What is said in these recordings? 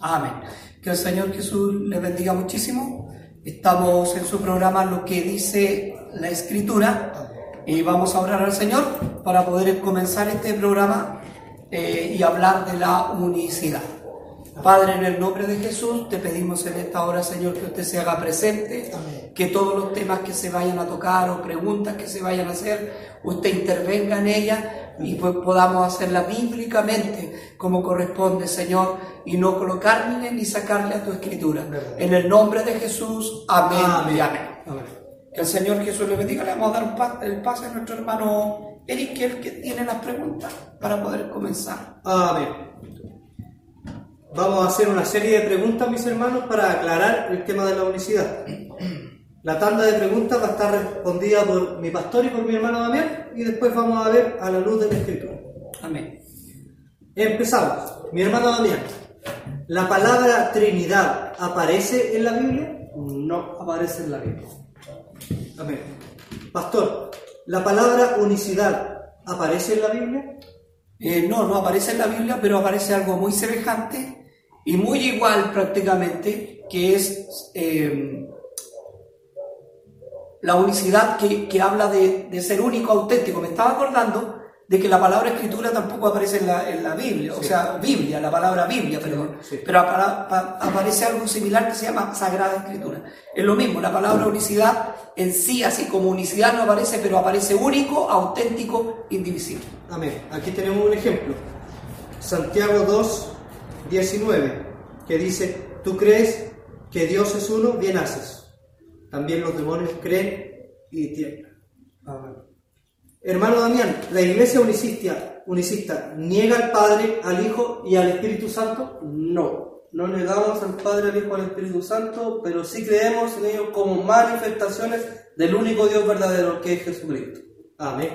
Amén. Que el Señor Jesús les bendiga muchísimo. Estamos en su programa Lo que dice la Escritura y vamos a orar al Señor para poder comenzar este programa eh, y hablar de la unicidad. Padre, en el nombre de Jesús, te pedimos en esta hora, Señor, que usted se haga presente, que todos los temas que se vayan a tocar o preguntas que se vayan a hacer, usted intervenga en ellas y pues podamos hacerla bíblicamente como corresponde, Señor, y no colocarle ni sacarle a tu escritura. En el nombre de Jesús, amén, y amén. Que el Señor Jesús le bendiga. Le vamos a dar un el pase a nuestro hermano Eric, que, que tiene las preguntas para poder comenzar. Amén. Vamos a hacer una serie de preguntas, mis hermanos, para aclarar el tema de la unicidad. La tanda de preguntas va a estar respondida por mi pastor y por mi hermano Damián y después vamos a ver a la luz de la escritura. Amén. Empezamos. Mi hermano Damián, ¿la palabra Trinidad aparece en la Biblia? No aparece en la Biblia. Amén. Pastor, ¿la palabra unicidad aparece en la Biblia? Eh, no, no aparece en la Biblia, pero aparece algo muy semejante y muy igual prácticamente, que es eh, la unicidad que, que habla de, de, ser único, auténtico. Me estaba acordando de que la palabra escritura tampoco aparece en la, en la Biblia, o sea, Biblia, la palabra Biblia, perdón, sí. pero aparece algo similar que se llama Sagrada Escritura. Es lo mismo, la palabra unicidad en sí, así como unicidad no aparece, pero aparece único, auténtico, indivisible. Amén. Aquí tenemos un ejemplo. Santiago 2, 19, que dice, tú crees que Dios es uno, bien haces. También los demonios creen y tiemblan. Hermano Damián, ¿la iglesia unicista, unicista niega al Padre, al Hijo y al Espíritu Santo? No, no negamos al Padre, al Hijo y al Espíritu Santo, pero sí creemos en ellos como manifestaciones del único Dios verdadero que es Jesucristo. Amén.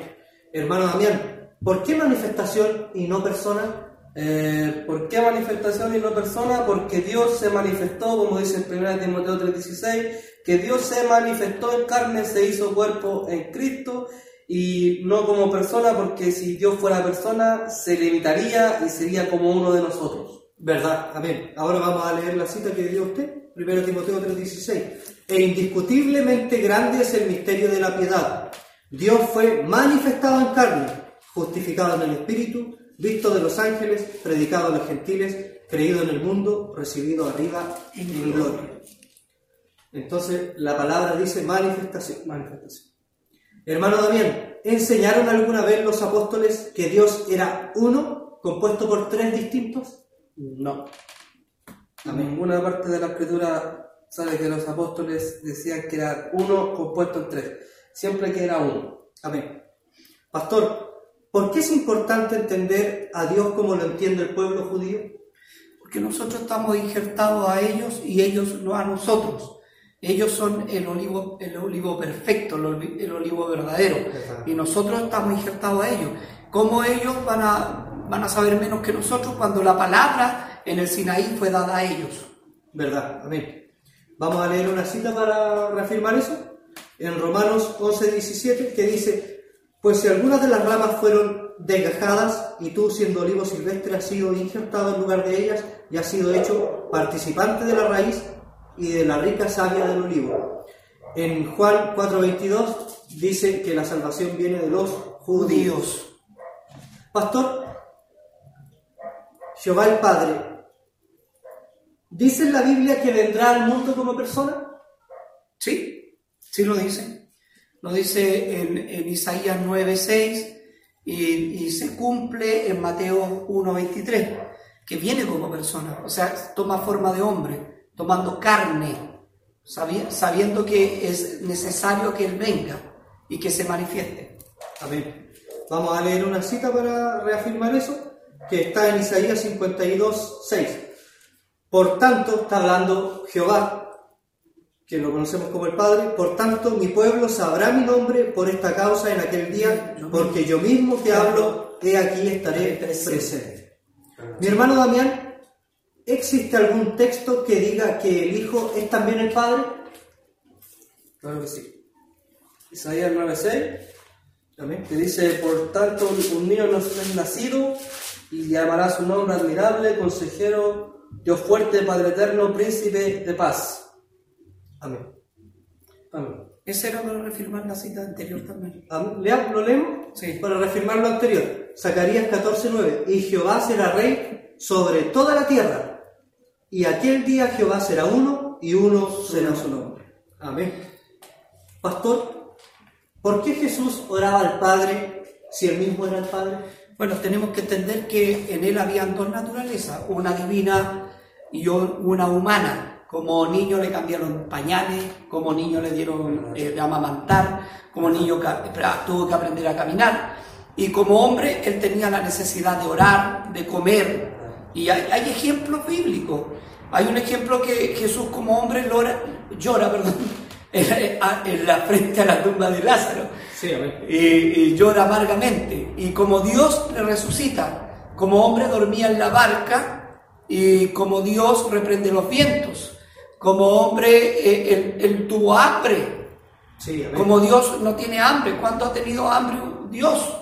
Hermano Damián, ¿por qué manifestación y no persona? Eh, ¿Por qué manifestación y no persona? Porque Dios se manifestó, como dice en 1 Timoteo 3:16, que Dios se manifestó en carne, se hizo cuerpo en Cristo y no como persona, porque si Dios fuera persona, se limitaría y sería como uno de nosotros. ¿Verdad? Amén. Ahora vamos a leer la cita que dio usted, 1 Timoteo 3:16. E indiscutiblemente grande es el misterio de la piedad. Dios fue manifestado en carne, justificado en el Espíritu, visto de los ángeles, predicado a los gentiles, creído en el mundo, recibido arriba en gloria. Entonces la palabra dice manifestación, manifestación. Hermano Damián, ¿enseñaron alguna vez los apóstoles que Dios era uno, compuesto por tres distintos? No. A ninguna parte de la escritura sabe que los apóstoles decían que era uno compuesto en tres. Siempre que era uno. Amén. Pastor, ¿por qué es importante entender a Dios como lo entiende el pueblo judío? Porque nosotros estamos injertados a ellos y ellos no a nosotros. Ellos son el olivo, el olivo perfecto, el olivo verdadero. Y nosotros estamos injertados a ellos. ¿Cómo ellos van a, van a saber menos que nosotros cuando la palabra en el Sinaí fue dada a ellos? ¿Verdad? Amén. Vamos a leer una cita para reafirmar eso. En Romanos 11, 17, que dice, pues si algunas de las ramas fueron desgajadas y tú siendo olivo silvestre has sido injertado en lugar de ellas y has sido hecho participante de la raíz y de la rica savia del olivo. En Juan 4:22 dice que la salvación viene de los judíos. Pastor, Jehová el Padre, ¿dice en la Biblia que vendrá al mundo como persona? Sí, sí lo dice. Lo dice en, Isaías 9:6 y, y se cumple en Mateo 1:23, que viene como persona, o sea, toma forma de hombre tomando carne, sabiendo que es necesario que Él venga y que se manifieste. Amén. Vamos a leer una cita para reafirmar eso, que está en Isaías 52, 6. Por tanto, está hablando Jehová, que lo conocemos como el Padre, por tanto mi pueblo sabrá mi nombre por esta causa en aquel día, porque yo mismo que hablo, he aquí estaré presente. Mi hermano Damián ¿Existe algún texto que diga que el Hijo es también el Padre? Claro que sí. Isaías 9:6 también que dice, por tanto un niño nos es nacido y llamará su nombre admirable, consejero, Dios fuerte, Padre eterno, príncipe de paz. Amén. Amén. Ese era para reafirmar la cita anterior también. ¿Lo leemos? Sí. Para reafirmar lo anterior. Zacarías 14:9. Y Jehová será rey sobre toda la tierra. Y aquel día Jehová será uno y uno será su nombre. Amén. Pastor, ¿por qué Jesús oraba al Padre si él mismo era el Padre? Bueno, tenemos que entender que en él habían dos naturalezas, una divina y una humana. Como niño le cambiaron pañales, como niño le dieron eh, de amamantar, como niño tuvo que aprender a caminar. Y como hombre, él tenía la necesidad de orar, de comer. Y hay, hay ejemplos bíblicos. Hay un ejemplo que Jesús como hombre lora- llora perdón, en, la frente a la tumba de Lázaro Sí, y, y llora amargamente. Y como Dios le resucita, como hombre dormía en la barca y como Dios reprende los vientos, como hombre eh, él, él tuvo hambre, Sí, como Dios no tiene hambre. ¿Cuándo ha tenido hambre Dios?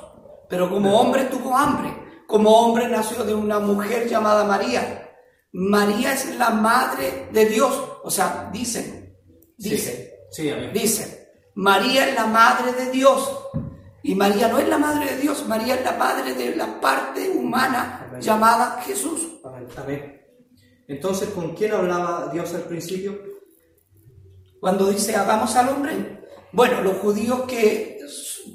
Pero como hombre tuvo hambre. Como hombre nació de una mujer llamada María. María es la madre de Dios. O sea, dicen, dicen. Sí, amén. Dice, María es la madre de Dios. Y María no es la madre de Dios, María es la madre de la parte humana Amén. llamada Jesús. Amén. Amén. Entonces, ¿con quién hablaba Dios al principio? Cuando dice hagamos al hombre, bueno, los judíos que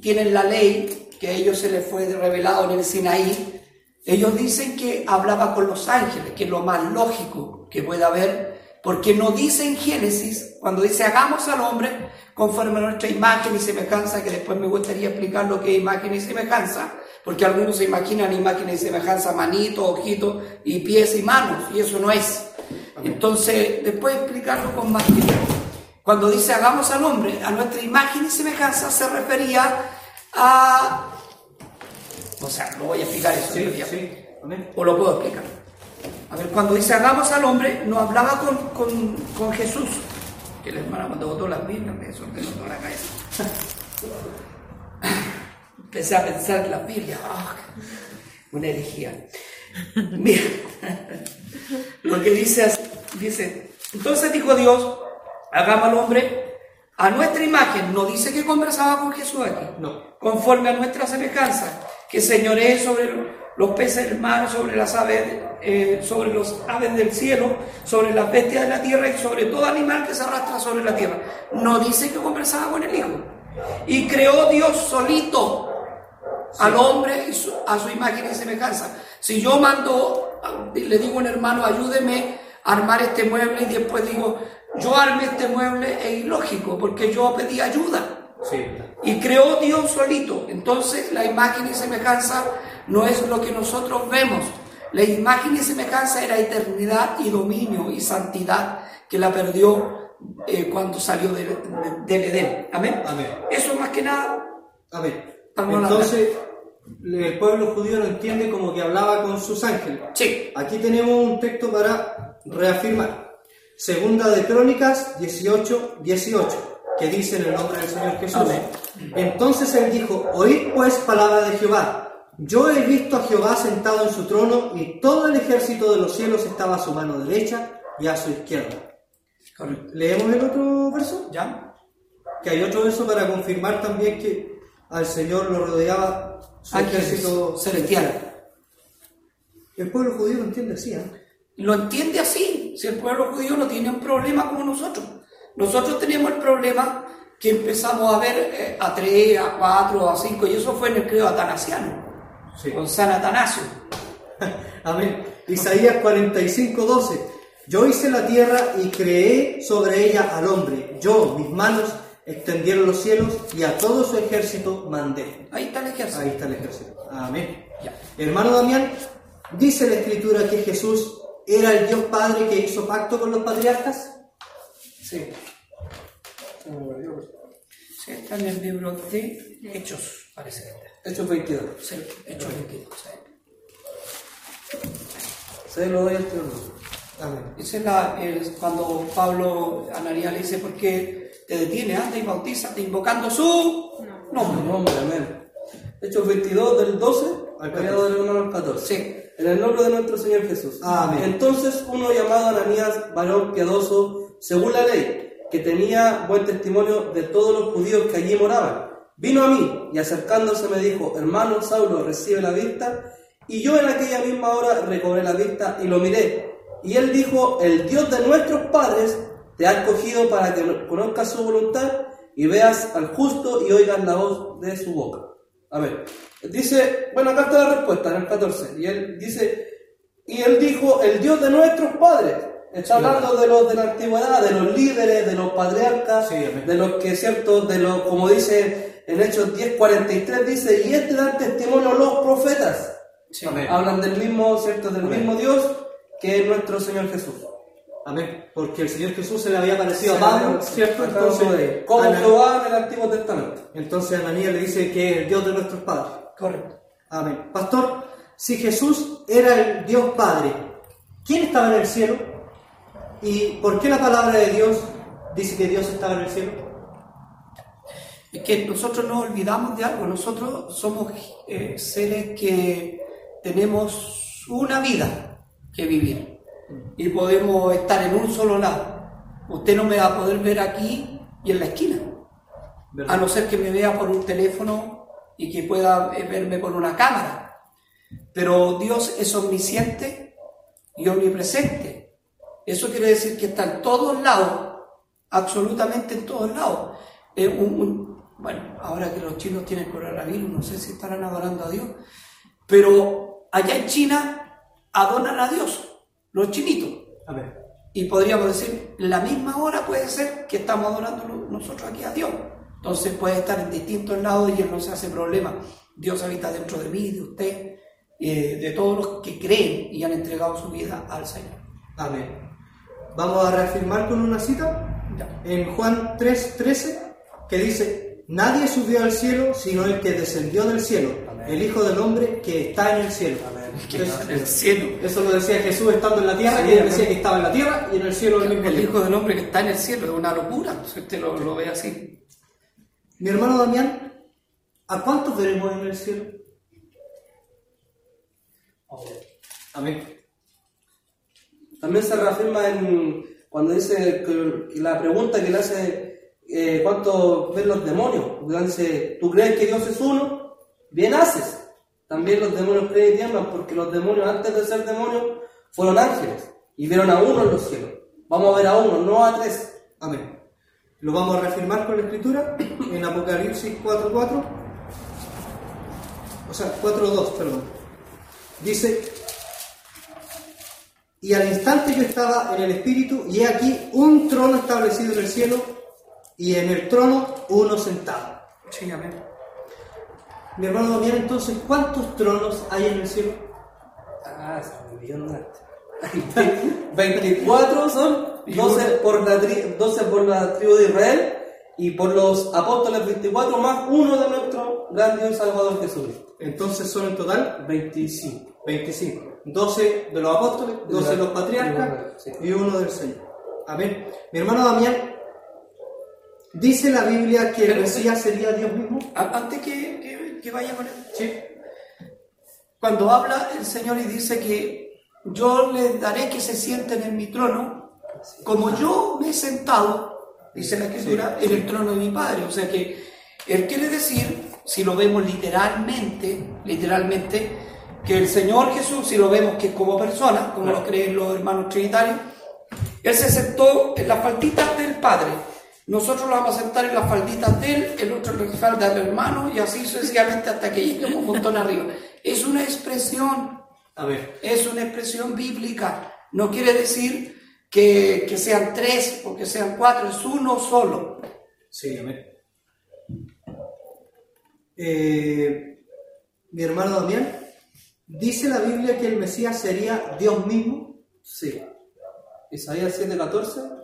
tienen la ley, que a ellos se les fue revelado en el Sinaí, ellos dicen que hablaba con los ángeles, que es lo más lógico que pueda haber, porque no dice en Génesis, cuando dice hagamos al hombre conforme a nuestra imagen y semejanza, que después me gustaría explicar lo que es imagen y semejanza, porque algunos se imaginan imagen y semejanza, manito, ojito y pies y manos, y eso no es. Entonces, después explicarlo con más tiempo. Cuando dice hagamos al hombre a nuestra imagen y semejanza, se refería a... O sea, lo voy a explicar eso. Sí, sí. O lo puedo explicar. A ver, cuando dice hagamos al hombre, no hablaba con, con, con Jesús. Que hermano cuando botó las Biblias me desordenó toda la cabeza. Empecé a pensar en las Biblias. ah, una herejía. Mira, lo que dice, dice, entonces dijo Dios, hagamos al hombre a nuestra imagen. No dice que conversaba con Jesús aquí No. conforme a nuestra semejanza, que señoree sobre los peces del mar, sobre las aves, eh, sobre los aves del cielo, sobre las bestias de la tierra y sobre todo animal que se arrastra sobre la tierra. No dice que conversaba con el Hijo. Y creó Dios solito al hombre y su- a su imagen y semejanza. Si yo mando, le digo a un hermano, ayúdeme a armar este mueble y después digo, yo armé este mueble, es ilógico, porque yo pedí ayuda. Sí. Y creó Dios solito. Entonces la imagen y semejanza no es lo que nosotros vemos. La imagen y semejanza era eternidad y dominio y santidad que la perdió eh, cuando salió del, de- del Edén. Amén. Amén. Eso más que nada. Amén. Entonces, el pueblo judío lo entiende como que hablaba con sus ángeles. Sí. Aquí tenemos un texto para reafirmar. Segunda de Crónicas 18, 18, que dice en el nombre del Señor Jesús. Amén. Entonces él dijo, oíd pues palabra de Jehová. Yo he visto a Jehová sentado en su trono y todo el ejército de los cielos estaba a su mano derecha y a su izquierda. Correcto. ¿Leemos el otro verso? ¿Ya? Que hay otro verso para confirmar también que al Señor lo rodeaba su Ángeles ejército celestial. El pueblo judío lo entiende así, ¿eh? Lo entiende así. Si el pueblo judío no tiene un problema como nosotros. Nosotros tenemos el problema que empezamos a ver eh, a tres, a cuatro, a cinco, y eso fue en el credo atanasiano, Sí. con San Atanasio. Amén. Isaías 45, 12. Yo hice la tierra y creé sobre ella al hombre. Yo, mis manos, extendieron los cielos y a todo su ejército mandé. Ahí está el ejército. Ahí está el ejército. Amén. Ya. Hermano Damián, dice la escritura que Jesús era el Dios Padre que hizo pacto con los patriarcas. Sí. Sí, está en el libro de Hechos, parece. Hechos 22. Sí, Hechos 22. sí. Se lo doy al. Amén. Esa es la, es cuando Pablo a Ananías le dice, ¿por qué te detiene? Anda y bautízate invocando su nombre. Nombre, amén. Hechos 22 del 12 Al al del 1 al 14. Sí. En el nombre de nuestro Señor Jesús. Amén. Entonces uno llamado Ananías, varón piadoso, según la ley, que tenía buen testimonio de todos los judíos que allí moraban, vino a mí y acercándose me dijo, hermano Saulo, recibe la vista. Y yo en aquella misma hora recobré la vista y lo miré. Y él dijo, el Dios de nuestros padres te ha escogido para que conozcas su voluntad y veas al justo y oigas la voz de su boca. A ver, dice, bueno, acá está la respuesta en el 14. Y él dice, y él dijo, el Dios de nuestros padres. Está hablando de los de la antigüedad, de los líderes, de los patriarcas, Sí, de los que, cierto, de los, como dice en Hechos 10:43, dice, y este dan testimonio los profetas. Sí. Hablan del mismo, cierto, del Amén. mismo Dios que es nuestro Señor Jesús. Amén. Porque el Señor Jesús se le había parecido a Pablo, ¿cierto? Entonces, Ana- Jehová en el Antiguo Testamento. entonces Ananías le dice que es el Dios de nuestros padres. Correcto. Amén. Pastor, si Jesús era el Dios Padre, ¿quién estaba en el cielo? ¿Y por qué la palabra de Dios dice que Dios estaba en el cielo? Es que nosotros nos olvidamos de algo, nosotros somos eh, seres que tenemos una vida que vivir y podemos estar en un solo lado. Usted no me va a poder ver aquí y en la esquina, a no ser que me vea por un teléfono y que pueda eh, verme por una cámara. Pero Dios es omnisciente y omnipresente. Eso quiere decir que está en todos lados, absolutamente en todos lados. Eh, bueno, ahora que los chinos tienen coronavirus, no sé si estarán adorando a Dios, pero allá en China adoran a Dios, los chinitos. Amén. Y podríamos decir, la misma hora puede ser que estamos adorando nosotros aquí a Dios. Entonces puede estar en distintos lados y Él no se hace problema. Dios habita dentro de mí, de usted, eh, de todos los que creen y han entregado su vida al Señor. Amén. Vamos a reafirmar con una cita Ya. en Juan 3:13 que dice, nadie subió al cielo sino el que descendió del cielo, el Hijo del Hombre que está en el cielo. Que El cielo. Eso lo decía Jesús estando en la tierra, Sí, que él decía que estaba en la tierra y en el cielo mismo El tiempo. Hijo del Hombre que está en el cielo es una locura, si usted lo, lo ve así. Mi hermano Damián, ¿a cuántos veremos en el cielo? Amén. También se reafirma en cuando dice que, la pregunta que le hace eh, ¿cuánto ven los demonios? Porque dice, ¿tú crees que Dios es uno? Bien haces. También los demonios tiemblan porque los demonios antes de ser demonios fueron ángeles y vieron a uno en los cielos. Vamos a ver a uno, no a tres. Amén. Lo vamos a reafirmar con la escritura en Apocalipsis 4.4. O sea, 4.2, perdón. Dice, y al instante yo estaba en el Espíritu y he aquí un trono establecido en el cielo y en el trono uno sentado. Sí, amén. Mi hermano Damián, entonces, ¿cuántos tronos hay en el cielo? Ah, es un millón de arte. 24 son 12 por, la tri- 12 por la tribu de Israel y por los apóstoles 24 más uno de nuestro gran Dios Salvador Jesucristo. Entonces son en total 25. 25. 12 de los apóstoles, 12 de los patriarcas y uno del Señor. Amén. Mi hermano Damián, dice la Biblia que el Mesías sería Dios mismo. Antes que, que, que vaya con él. Sí. Cuando habla el Señor y dice que yo les daré que se sienten en mi trono, como yo me he sentado, dice la Escritura, en el trono de mi Padre. O sea que Él quiere decir, si lo vemos literalmente, literalmente, que el Señor Jesús, si lo vemos que como persona, como lo creen los hermanos trinitarios, Él se sentó en las falditas del Padre. Nosotros lo vamos a sentar en las falditas de Él, el otro en la falda del hermano, y así sucesivamente hasta que lleguemos un montón arriba. Es una expresión, A ver. es una expresión bíblica. No quiere decir que, que sean tres o que sean cuatro, es uno solo. Sí, amén. Eh, mi hermano Damián, dice la Biblia que el Mesías sería Dios mismo. Sí. Isaías 7:14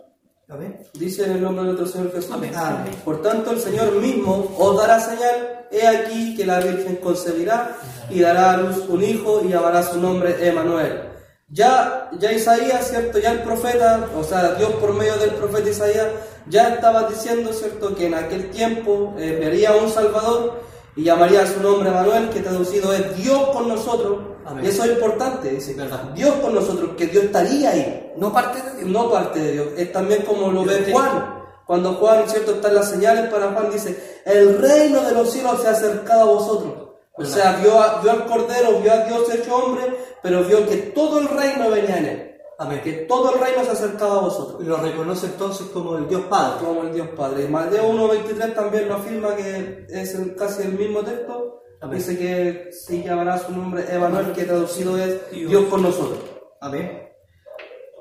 Amén. dice en el nombre de nuestro Señor Jesús. Amén. Amén. Por tanto, el Señor mismo os dará señal. He aquí que la Virgen concebirá y dará a luz un hijo y llamará su nombre Emanuel. Ya, ya Isaías, ¿cierto? Ya el profeta, o sea, Dios por medio del profeta Isaías, ya estaba diciendo, ¿cierto? Que en aquel tiempo eh, vería un Salvador y llamaría a su nombre Manuel, que traducido es Dios con nosotros. Amén. Y eso es importante, dice, Verdad. Dios con nosotros, que Dios estaría ahí, No parte de Dios. no parte de Dios. Es también como lo Dios ve Juan. Cuando Juan, ¿cierto? Están las señales para Juan, dice, el reino de los cielos se ha acercado a vosotros. O sea, vio, a- vio al Cordero, vio a Dios hecho hombre, pero vio que todo el reino venía en él. Amén. Que todo el reino se ha acercado a vosotros. Y lo reconoce entonces como el Dios Padre. Como el Dios Padre. Mateo 1.23 también lo afirma que es el- casi el mismo texto. Amén. Dice que sí llamará su nombre Emanuel, que traducido es Dios. Dios con nosotros. Amén.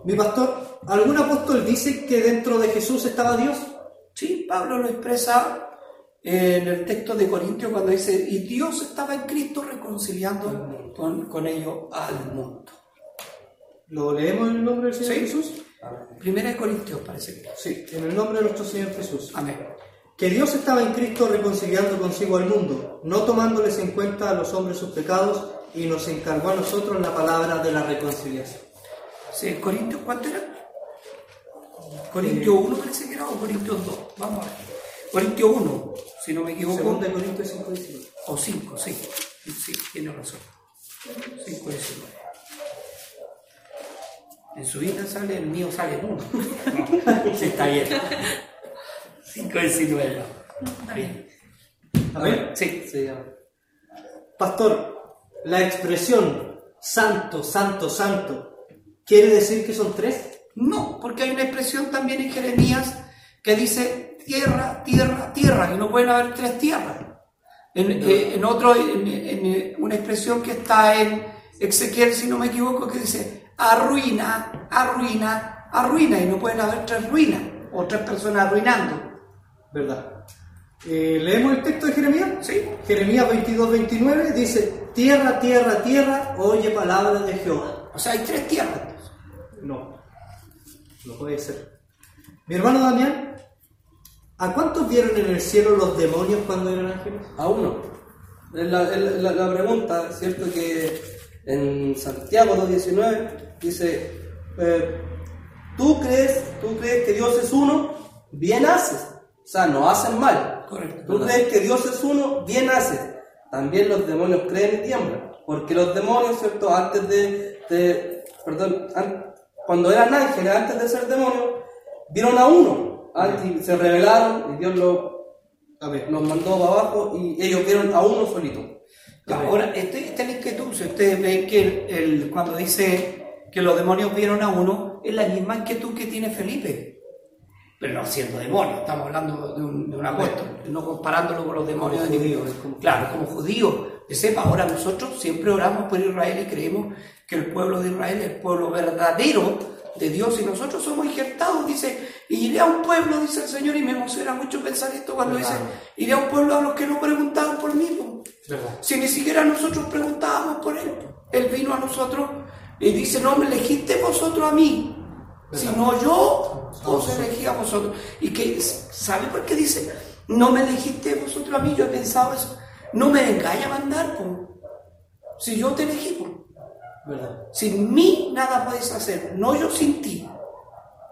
Mi pastor, ¿algún apóstol dice que dentro de Jesús estaba Dios? Sí, Pablo lo expresa en el texto de Corintios cuando dice, y Dios estaba en Cristo reconciliando con, con ellos al mundo. ¿Lo leemos en el nombre del Señor Sí. Jesús? Primera de Corintios parece que. Sí, en el nombre de nuestro Señor Jesús. Amén. Que Dios estaba en Cristo reconciliando consigo al mundo, no tomándoles en cuenta a los hombres sus pecados, y nos encargó a nosotros la palabra de la reconciliación. Sí, Corintios, ¿cuánto era? Corintios 1 parece que era o Corintios 2. Vamos a ver. Corintios 1, si no me equivoco. Segunda de Corintios 5, 19. O 5, sí. Sí, tiene razón. 5 19. En su vida sale, el mío sale en 1. Sí, está bien. 5 19. Está bien. Amén. Sí. Sí, ya. Pastor, la expresión santo, santo, santo, ¿quiere decir que son tres? No, porque hay una expresión también en Jeremías que dice tierra, tierra, tierra, y no pueden haber tres tierras. En, eh, en otro, en, en, eh, una expresión que está en Ezequiel, si no me equivoco, que dice arruina, arruina, arruina, y no pueden haber tres ruinas o tres personas arruinando. ¿Verdad? Eh, ¿Leemos el texto de Jeremías? ¿Sí? Jeremías 22, 29 dice, tierra, tierra, tierra, oye palabra de Jehová. O sea, hay tres tierras. No, no puede ser. Mi hermano Damián, ¿a cuántos vieron en el cielo los demonios cuando eran ángeles? A uno. La- la pregunta, ¿cierto? Que en Santiago 2.19 dice, eh, ¿tú, crees, ¿tú crees que Dios es uno? Bien haces. O sea, no hacen mal. Correcto. ¿Tú crees que Dios es uno? Bien haces. También los demonios creen y tiemblan. Porque los demonios, ¿cierto? Antes de, de- perdón, an- cuando eran ángeles, antes de ser demonios, vieron a uno. Antes se rebelaron y Dios lo, Amén. los mandó para abajo y ellos vieron a uno solito. Ahora, este, esta es la inquietud, si ustedes ven que el, el- cuando dice que los demonios vieron a uno, es la misma inquietud que tiene Felipe. Pero no siendo demonio, estamos hablando de un, de un apóstol, no comparándolo con los demonios Como de judío, Dios. es como- Claro, como judío. Que sepa, ahora nosotros siempre oramos por Israel y creemos que el pueblo de Israel es el pueblo verdadero de Dios y nosotros somos injertados, dice, y iré a un pueblo, dice el Señor, y me emociona mucho pensar esto cuando dice, iré a un pueblo a los que no preguntaban por mí. po". ¿Verdad? Si ni siquiera nosotros preguntábamos por él. Él vino a nosotros y dice, no me elegiste vosotros a mí, sino yo os elegí a vosotros. Y que, ¿sabe por qué dice, no me elegiste vosotros a mí? Yo he pensado eso. No me vengáis a mandar, po. si yo te elegí. po. ¿Verdad? Sin mí nada podéis hacer, no yo sin ti.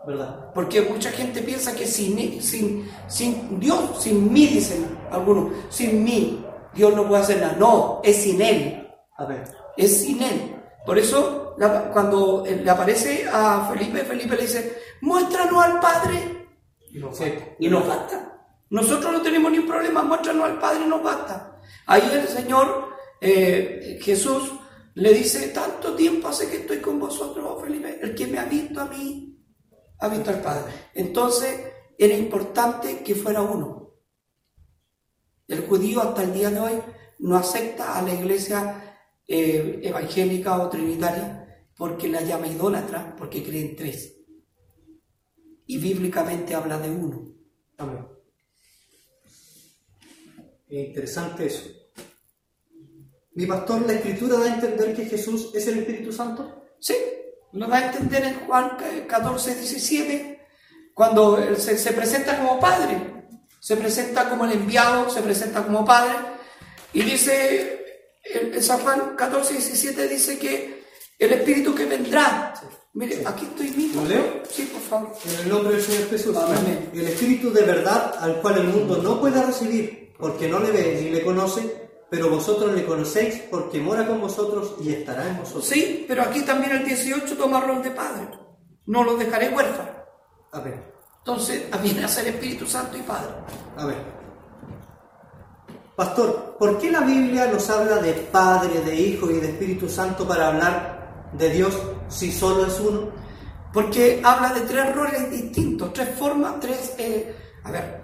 ¿Verdad? Porque mucha gente piensa que sin, sin, sin Dios, sin mí, dicen algunos, sin mí, Dios no puede hacer nada. No, es sin Él, Amén. es sin Él. Por eso, la- cuando eh, le aparece a Felipe, Felipe le dice, muéstranos al Padre. Y nos, basta. Y nos basta. Nosotros no tenemos ni un problema, muéstranos al Padre y nos basta. Ahí el Señor eh, Jesús le dice, tanto tiempo hace que estoy con vosotros, oh Felipe, el que me ha visto a mí, ha visto al Padre. Entonces era importante que fuera uno. El judío hasta el día de hoy no acepta a la iglesia eh, evangélica o trinitaria porque la llama idólatra, porque creen tres. Y bíblicamente habla de uno. Interesante eso. Mi pastor, la escritura da a entender que Jesús es el Espíritu Santo. Sí, lo da a entender en Juan 14, 17, cuando él se, se presenta como Padre, se presenta como el enviado, se presenta como Padre, y dice, en en San Juan 14, 17 dice que el Espíritu que vendrá, mire, aquí estoy mismo. ¿Lo leo? Sí, por favor. En el nombre del Señor Jesús. Amén. El Espíritu de verdad al cual el mundo no puede recibir porque no le ve ni le conoce, pero vosotros le conocéis porque mora con vosotros y estará en vosotros. Sí, pero aquí también el 18 toma rol de padre. No los dejaré huérfanos. A ver, Entonces viene a ser Espíritu Santo y Padre. a ver. Pastor, ¿por qué la Biblia nos habla de Padre, de Hijo y de Espíritu Santo para hablar de Dios si solo es uno? Porque habla de tres roles distintos, tres formas, tres... eh, a ver,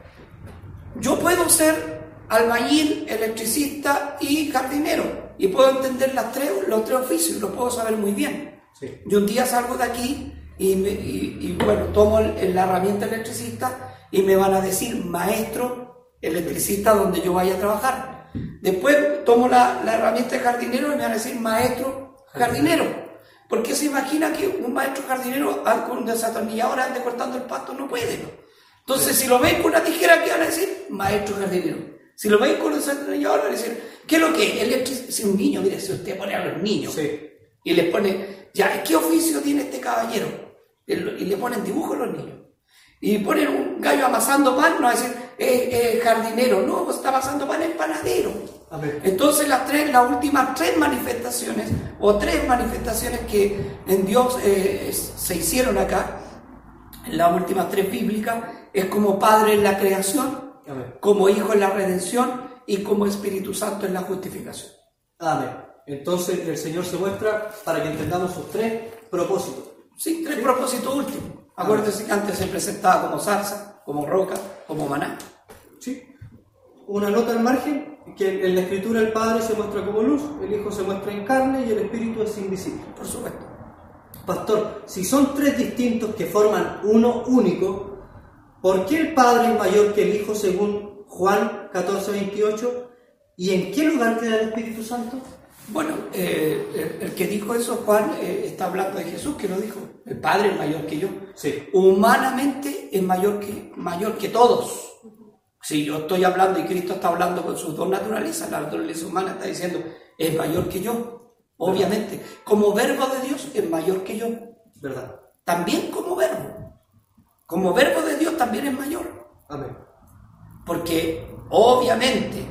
yo puedo ser albañil, electricista y jardinero. Y puedo entender las tres, los tres oficios, los puedo saber muy bien. Sí. Yo un día salgo de aquí y, me- y- y, bueno, tomo el- la herramienta electricista y me van a decir maestro electricista donde yo vaya a trabajar. Después tomo la, la herramienta de jardinero y me van a decir maestro jardinero. Porque se imagina que un maestro jardinero con un desatornillador ande cortando el pasto, no puede. ¿no? Entonces, si lo ven con una tijera, ¿qué van a decir? Maestro jardinero. Si lo ven con un desatornillador, van a decir, ¿qué es lo que es? Si un niño, mire, si usted pone a los niños Sí. y les pone, ya, ¿qué oficio tiene este caballero? Y le ponen dibujos a los niños. Y ponen un gallo amasando pan, no va a decir, eh, jardinero, no, pues está amasando pan, es panadero. Entonces las tres, las últimas tres manifestaciones, o tres manifestaciones que en Dios eh, se hicieron acá, en las últimas tres bíblicas, es como Padre en la creación, Como Hijo en la redención y como Espíritu Santo en la justificación. Amén. Entonces el Señor se muestra para que entendamos sus tres propósitos. Sí, tres propósitos últimos. Acuérdense que antes se presentaba como zarza, como roca, como maná. ¿Sí? Una nota al margen, que en la escritura el Padre se muestra como luz, el Hijo se muestra en carne y el Espíritu es invisible. Por supuesto. Pastor, si son tres distintos que forman uno único, ¿por qué el Padre es mayor que el Hijo según Juan 14, 28? ¿Y en qué lugar queda el Espíritu Santo? Bueno, eh, el, el que dijo eso, Juan, eh, está hablando de Jesús, que lo dijo. El Padre es mayor que yo. Sí. Humanamente es mayor que, mayor que todos. Si yo estoy hablando y Cristo está hablando con sus dos naturalezas, la naturaleza humana está diciendo, es mayor que yo. Obviamente, como verbo de Dios es mayor que yo. ¿Verdad? También como verbo. Como verbo de Dios también es mayor. Amén. porque obviamente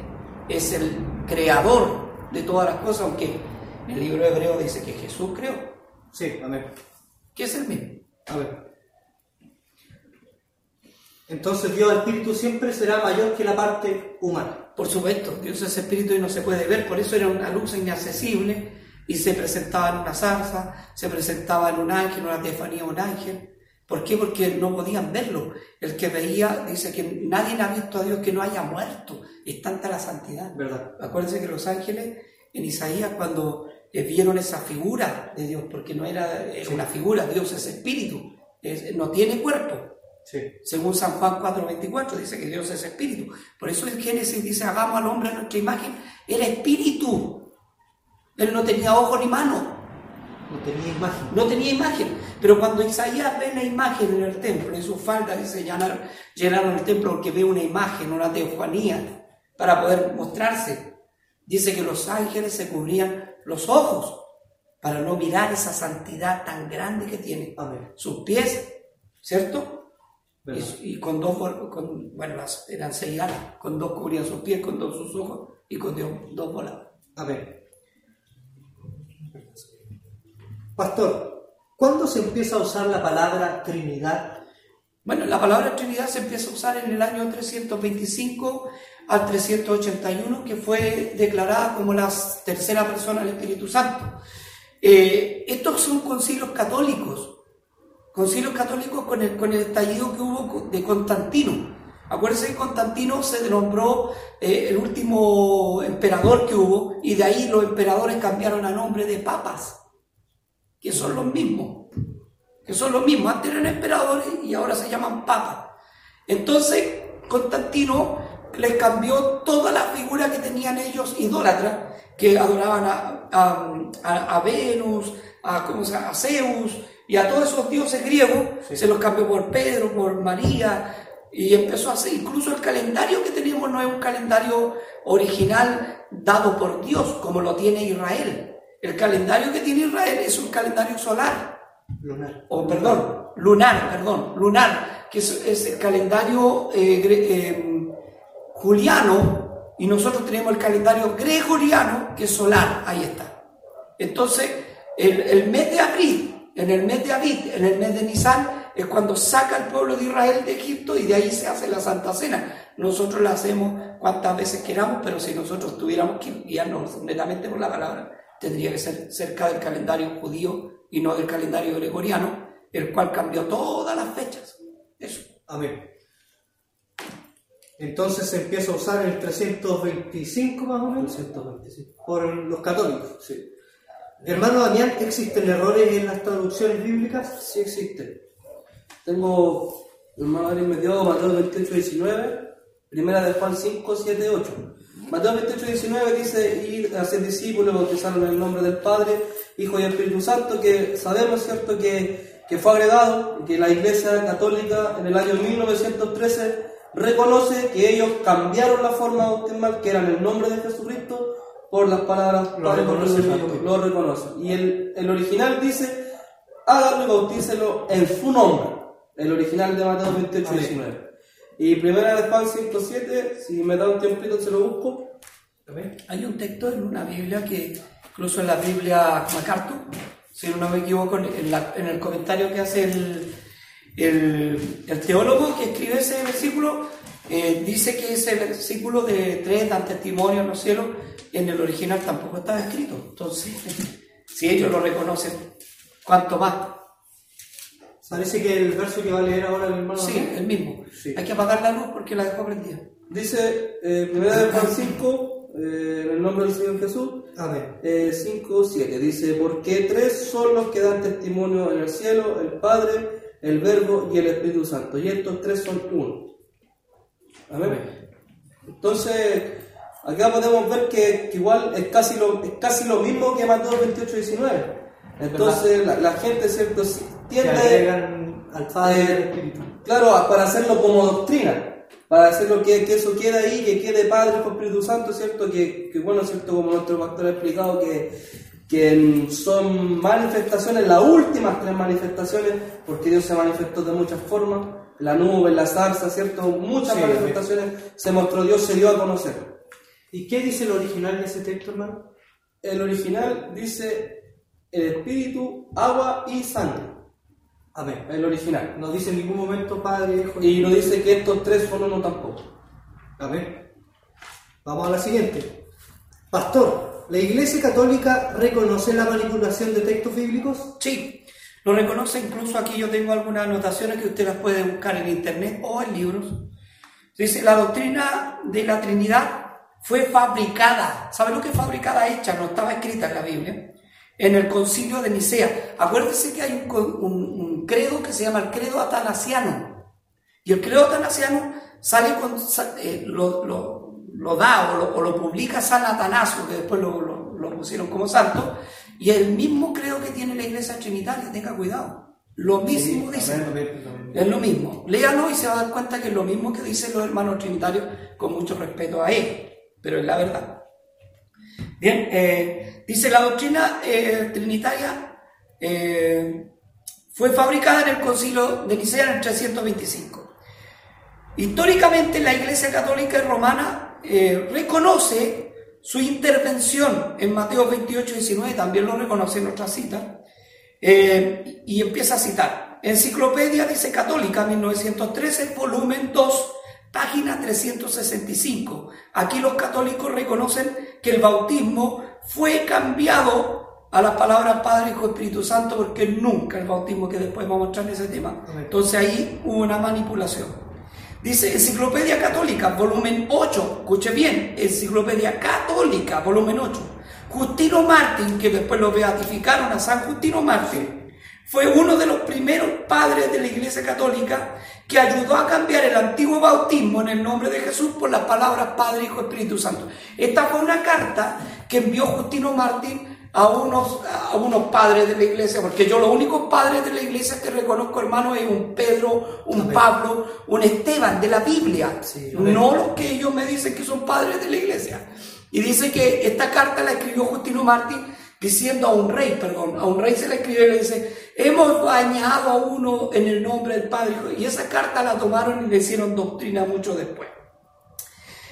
es el creador de todas las cosas, aunque el libro hebreo dice que Jesús creó, Sí, amén. que es el mismo. Amén. Entonces Dios Espíritu siempre será mayor que la parte humana. Por supuesto, Dios es espíritu y no se puede ver, por eso era una luz inaccesible y se presentaba en una zarza, se presentaba en un ángel, una tefanía, un ángel. ¿Por qué? Porque no podían verlo. El que veía dice que nadie ha visto a Dios que no haya muerto. Es tanta la santidad. ¿Verdad? Acuérdense que los ángeles en Isaías cuando eh, vieron esa figura de Dios, porque no era, era una figura, Dios es espíritu, es- no tiene cuerpo. Sí. Según San Juan 4:24 dice que Dios es espíritu. Por eso en Génesis dice, hagamos al hombre a nuestra imagen. Era espíritu. Él no tenía ojo ni mano. No tenía imagen. No tenía imagen, pero cuando Isaías ve la imagen en el templo, en sus faldas dice llenar, llenaron el templo porque ve una imagen, una teofanía, para poder mostrarse. Dice que los ángeles se cubrían los ojos para no mirar esa santidad tan grande que tiene. Amén. Sus pies, ¿cierto? Y, y con dos, con, bueno, eran seis alas, con dos cubrían sus pies, con dos sus ojos y con dos, dos volaban. Amén. Pastor, ¿cuándo se empieza a usar la palabra Trinidad? Bueno, la palabra Trinidad se empieza a usar en el año 325 al 381, que fue declarada como la tercera persona del Espíritu Santo. Eh, estos son concilios católicos, concilios católicos con el, con el estallido que hubo de Constantino. Acuérdense que Constantino se nombró eh, el último emperador que hubo y de ahí los emperadores cambiaron a nombre de papas, que son los mismos que son los mismos, antes eran emperadores y ahora se llaman papas. Entonces, Constantino les cambió toda la figura que tenían ellos idólatras, que adoraban a, a, a- Venus, a, ¿cómo se llama? a Zeus y a todos esos dioses griegos, se los cambió por Pedro, por María, y empezó a hacer, incluso el calendario que tenemos no es un calendario original dado por Dios, como lo tiene Israel. El calendario que tiene Israel es un calendario solar Lunar. o perdón, lunar, perdón, lunar, que es, es el calendario eh, eh, juliano, y nosotros tenemos el calendario gregoriano, que es solar, ahí está. Entonces, el, el mes de abril, en el mes de abril, en el mes de Nisan, es cuando saca al pueblo de Israel de Egipto y de ahí se hace la Santa Cena. Nosotros la hacemos cuantas veces queramos, pero si nosotros tuviéramos que guiarnos netamente por la palabra, tendría que ser cerca del calendario judío y no del calendario gregoriano, el cual cambió todas las fechas. Eso. Amén. Entonces se empieza a usar el 325 más o menos 325. por los católicos. Sí. Hermano Damián, ¿existen errores en las traducciones bíblicas? Sí existe. Tengo, hermano Ari me dio Mateo 28, 19, primera de Juan 5, 7, 8. Mateo 28, 19 dice, ir a ser discípulos, bautizaron en el nombre del Padre, Hijo y Espíritu Santo, que sabemos, ¿cierto?, que, que fue agregado, que la Iglesia Católica en el año 1913 reconoce que ellos cambiaron la forma bautismal, que era en el nombre de Jesucristo, por las palabras Lo reconoce. Lo reconoce. Y el, el original dice, hágalo y bautícelo en su nombre. El original de Mateo 28, Amén. 19. Y primera de Juan 5, 7, si me da un tiempito se lo busco. Hay un texto en una Biblia que, incluso en la Biblia MacArthur, si no me equivoco, en, la- en el comentario que hace el, el, el teólogo que escribe ese versículo, eh, dice que ese versículo de tres dan testimonio en los cielos, en el original tampoco estaba escrito. Entonces, si ellos lo reconocen, ¿cuánto más? Parece que el verso que va a leer ahora el hermano Sí, el mismo. Sí. Hay que apagar la luz porque la dejó prendida. Dice, eh, primera de Juan 5, eh, en el nombre del Señor Jesús, Amén. eh, 5, 7. Dice, porque tres son los que dan testimonio en el cielo, el Padre, el Verbo y el Espíritu Santo. Y estos tres son uno. Amén. Entonces, acá podemos ver que, que igual es casi, lo, es casi lo mismo que Mateo 28, 19. Entonces, la, la gente, ¿cierto? Tiende al Padre Eh. Claro, para hacerlo como doctrina, para hacerlo que, que eso quede ahí, que quede Padre con Espíritu Santo, ¿cierto? Que, que bueno, ¿cierto? Como nuestro pastor ha explicado, que, que son manifestaciones, las últimas tres manifestaciones, porque Dios se manifestó de muchas formas, la nube, la zarza, ¿cierto? Muchas Sí, manifestaciones se mostró, Dios se dio a conocer. ¿Y qué dice el original de ese texto, hermano? El original dice el Espíritu, agua y sangre, Amén. el original. No dice en ningún momento Padre, Hijo Y no dice que estos tres son uno tampoco. Amén. Vamos a la siguiente. Pastor, ¿la Iglesia Católica reconoce la manipulación de textos bíblicos? Sí, lo reconoce, incluso aquí yo tengo algunas anotaciones que usted las puede buscar en internet o en libros. Dice, la doctrina de la Trinidad fue fabricada. ¿Sabe lo que es fabricada? Hecha, no estaba escrita en la Biblia. En el concilio de Nicea. Acuérdese que hay un, un credo que se llama el credo atanasiano. Y el credo atanasiano sale con, eh, lo, lo- lo da o lo, o lo publica San Atanasio, que después lo, pusieron como santo, y el mismo credo que tiene la iglesia trinitaria, tenga cuidado. Lo mismo dice. Es lo mismo. Léalo y se va a dar cuenta que es lo mismo que dicen los hermanos trinitarios, con mucho respeto a él, pero es la verdad. Bien, eh, dice la doctrina eh, trinitaria eh, fue fabricada en el concilio de Nicea en el 325. Históricamente la Iglesia Católica Romana eh, reconoce su intervención en Mateo 28, 19, también lo reconoce en otra cita, eh, y empieza a citar. Enciclopedia dice Católica, 1913, volumen 2, página 365. Aquí los católicos reconocen que el bautismo fue cambiado a las palabras Padre, Hijo, Espíritu Santo, porque nunca el bautismo, que después vamos a entrar en ese tema. Entonces ahí hubo una manipulación. Dice Enciclopedia Católica, volumen 8, escuche bien, Enciclopedia Católica, volumen 8. Justino Martín, que después lo beatificaron a San Justino Martín, fue uno de los primeros padres de la Iglesia Católica que ayudó a cambiar el antiguo bautismo en el nombre de Jesús por las palabras Padre, Hijo, Espíritu Santo. Esta fue una carta que envió Justino Martín a unos, a unos padres de la iglesia, porque yo los únicos padres de la iglesia que reconozco, hermano, es un Pedro, un Amén. Pablo, un Esteban de la Biblia, Sí, no los que ellos me dicen que son padres de la iglesia. Y dice que esta carta la escribió Justino Martín diciendo a un rey, perdón, a un rey se le escribió y le dice, hemos bañado a uno en el nombre del Padre, Hijo". y esa carta la tomaron y le hicieron doctrina mucho después.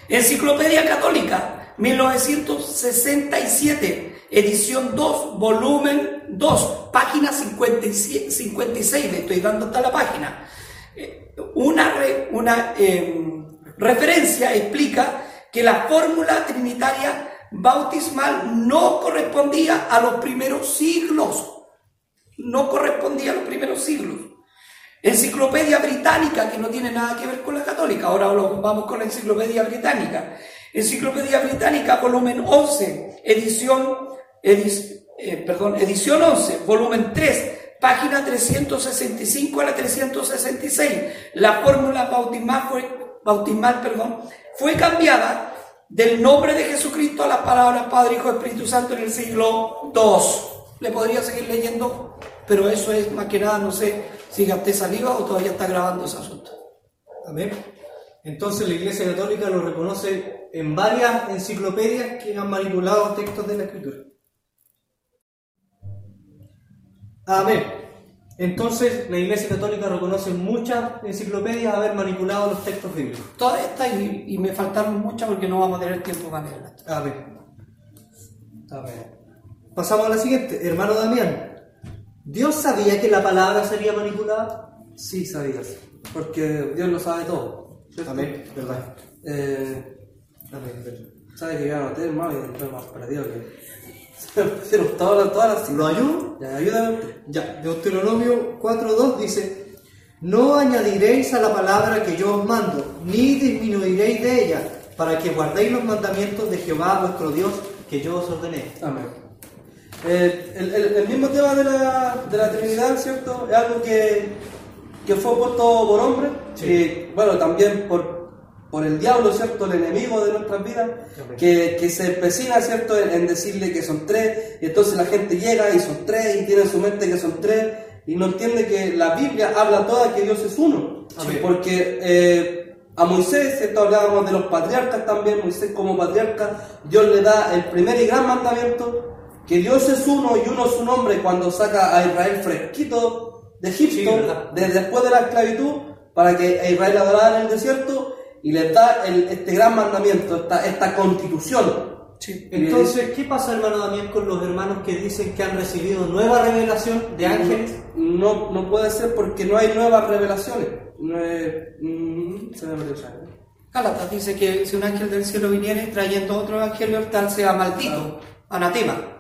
Enciclopedia Católica, 1967, edición 2, volumen 2, página 57 56, le estoy dando hasta la página. Eh, Una, eh, referencia explica que la fórmula trinitaria bautismal no correspondía a los primeros siglos no correspondía a los primeros siglos. Enciclopedia británica, que no tiene nada que ver con la católica, ahora vamos con la enciclopedia británica. Enciclopedia británica, volumen 11, edición, eh, perdón, edición 11, volumen 3, página 365 a la 366. La fórmula bautismal fue, bautismal, perdón, fue cambiada del nombre de Jesucristo a las palabras Padre, Hijo, Espíritu Santo en el siglo II. Le podría seguir leyendo, pero eso es más que nada, no sé si gasté saliva o todavía está grabando ese asunto. Amén. Entonces la Iglesia Católica lo reconoce en varias enciclopedias que han manipulado textos de la Escritura. Amén. Entonces la Iglesia Católica reconoce en muchas enciclopedias haber manipulado los textos bíblicos. Todas estas y, y me faltaron muchas porque no vamos a tener tiempo para leerlas. Amén. Amén. Pasamos a la siguiente. Hermano Damián, ¿Dios sabía que la palabra sería manipulada? Sí, sabías. Porque Dios lo sabe todo. Amén. ¿Verdad? Eh, Amén. verdad. sabe que yo anoté, hermano, y después más perdido que. Pusieron todas todas las ¿Lo ayudo? Ya, ayúdame. Ya, Deuteronomio 4.2 dice, No añadiréis a la palabra que yo os mando, ni disminuiréis de ella, para que guardéis los mandamientos de Jehová vuestro Dios, que yo os ordené. Amén. Eh, el, el- el mismo tema de la, de la Trinidad, ¿cierto? Es algo que, que fue puesto por hombre, Sí. y bueno, también por, por el diablo, ¿cierto? El enemigo de nuestras vidas, que, que se empecina, ¿cierto? En, en decirle que son tres, y entonces la gente llega y son tres, y tiene en su mente que son tres, y no entiende que la Biblia habla toda que Dios es uno. Amén. Porque eh, a Moisés, ¿cierto? hablábamos de los patriarcas también, Moisés como patriarca, Dios le da el primer y gran mandamiento, que Dios es uno y uno es su nombre cuando saca a Israel fresquito de Sí, Egipto, ¿verdad? de- después de la esclavitud, para que a Israel adorara en el desierto, y les da el- este gran mandamiento, esta, esta constitución. Sí. Entonces, ¿qué pasa, hermano Damián, con los hermanos que dicen que han recibido nueva revelación de ángeles? No, no puede ser porque no hay nuevas revelaciones. No es- mm, se me. Gálatas dice que si un ángel del cielo viniere trayendo otro evangelio, el tal sea maldito, anatema.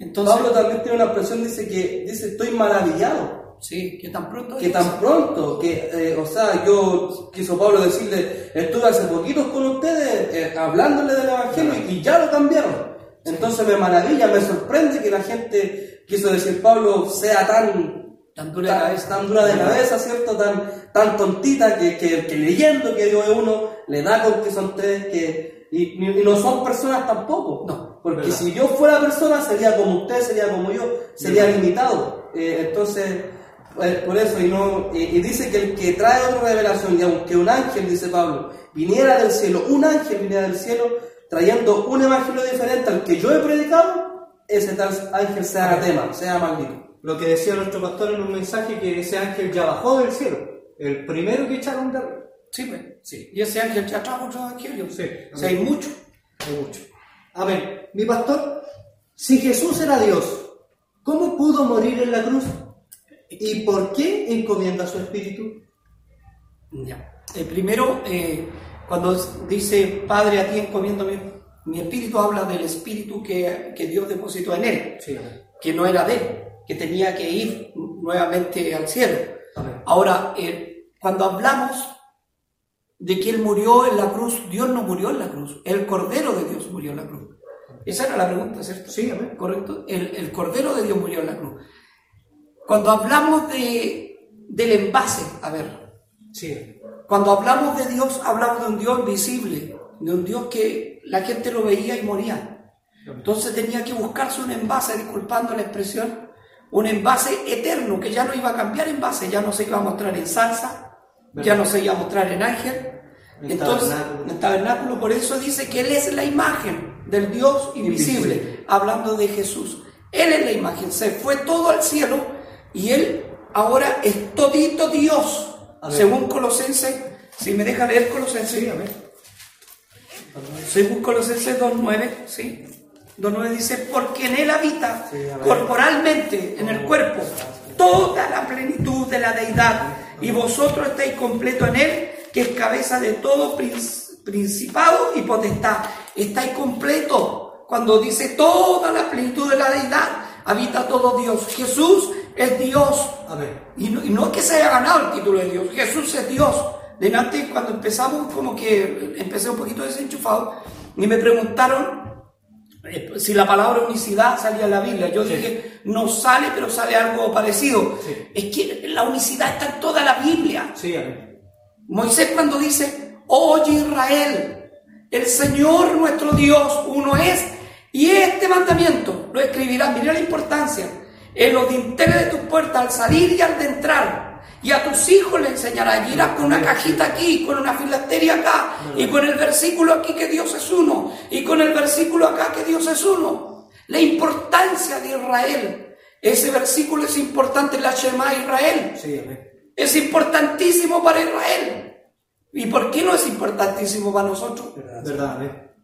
Entonces, Pablo también tiene una expresión, dice que dice, estoy maravillado. Sí, que tan pronto Que tan pronto, que, eh, o sea, yo quiso Pablo decirle, estuve hace poquitos con ustedes eh, hablándole del Evangelio y, y ya lo cambiaron. Entonces me maravilla, me sorprende que la gente, quiso decir Pablo, sea tan, Tan dura de tan, cabeza. tan dura de cabeza, ¿cierto? Tan, tan tontita que, que, que leyendo que Dios es uno, le da con que son tres, que, y, y no son personas tampoco. No, Porque verdad. si yo fuera persona, sería como usted, sería como yo, sería limitado. Eh, entonces, por eso, y, no, y, y dice que el que trae otra revelación, y aunque un ángel, dice Pablo, viniera del cielo, un ángel viniera del cielo, trayendo un evangelio diferente al que yo he predicado, ese tal ángel sea anatema, sea maldito. Lo que decía nuestro pastor en un mensaje, que ese ángel ya bajó del cielo. El primero que echaron de arriba. Sí, pues, sí. Y ese ángel ya trajo otro evangelio. Sí. O sea, hay mucho. Hay mucho. Amén. Mi pastor, si Jesús era Dios, ¿cómo pudo morir en la cruz? ¿Y por qué encomienda su espíritu? Ya. Eh, primero, eh, cuando dice Padre a ti encomiendo mi, mi espíritu, habla del espíritu que, que Dios depositó en él, Sí. que no era de él, que tenía que ir nuevamente al cielo. Amén. Ahora, eh, cuando hablamos de que Él murió en la cruz, Dios no murió en la cruz, el Cordero de Dios murió en la cruz. Esa era la pregunta, ¿cierto? Sí, amén. ¿Correcto? El, el Cordero de Dios murió en la cruz. Cuando hablamos de, del envase, a ver, Sí. cuando hablamos de Dios, hablamos de un Dios visible, de un Dios que la gente lo veía y moría. Entonces tenía que buscarse un envase, disculpando la expresión, un envase eterno que ya no iba a cambiar envase, ya no se iba a mostrar en salsa, ya no se iba a mostrar en ángel. En Entonces, tabernáculo. en tabernáculo, por eso dice que Él es la imagen del Dios invisible, Invisible. hablando de Jesús. Él es la imagen, se fue todo al cielo y Él ahora es todito Dios, A ver. según Colosenses, si me deja leer Colosenses. Sí, amén. Soy Colosenses 2.9, ¿sí? 2.9 dice, porque en él habita Sí, corporalmente, en el cuerpo, toda la plenitud de la deidad, y vosotros estáis completos en él, que es cabeza de todo prin- principado y potestad. Estáis completos. Cuando dice toda la plenitud de la deidad, habita todo Dios. Jesús es Dios. Y no, y no es que se haya ganado el título de Dios, Jesús es Dios. Delante, cuando empezamos, como que empecé un poquito desenchufado y me preguntaron eh, si la palabra unicidad salía en la Biblia. Yo dije, no sale, pero sale algo parecido. Sí. Es que la unicidad está en toda la Biblia. Sí. Moisés cuando dice, oye Israel, el Señor nuestro Dios uno es, y este mandamiento lo escribirás, mira la importancia, en los dinteles de tus puertas al salir y al de entrar, y a tus hijos le enseñarás, y irás con una cajita aquí, con una filastería acá, y con el versículo aquí que Dios es uno, y con el versículo acá que Dios es uno. La importancia de Israel, ese versículo es importante la Shema Israel. Sí. Es importantísimo para Israel. ¿Y por qué no es importantísimo para nosotros? ¿Verdad?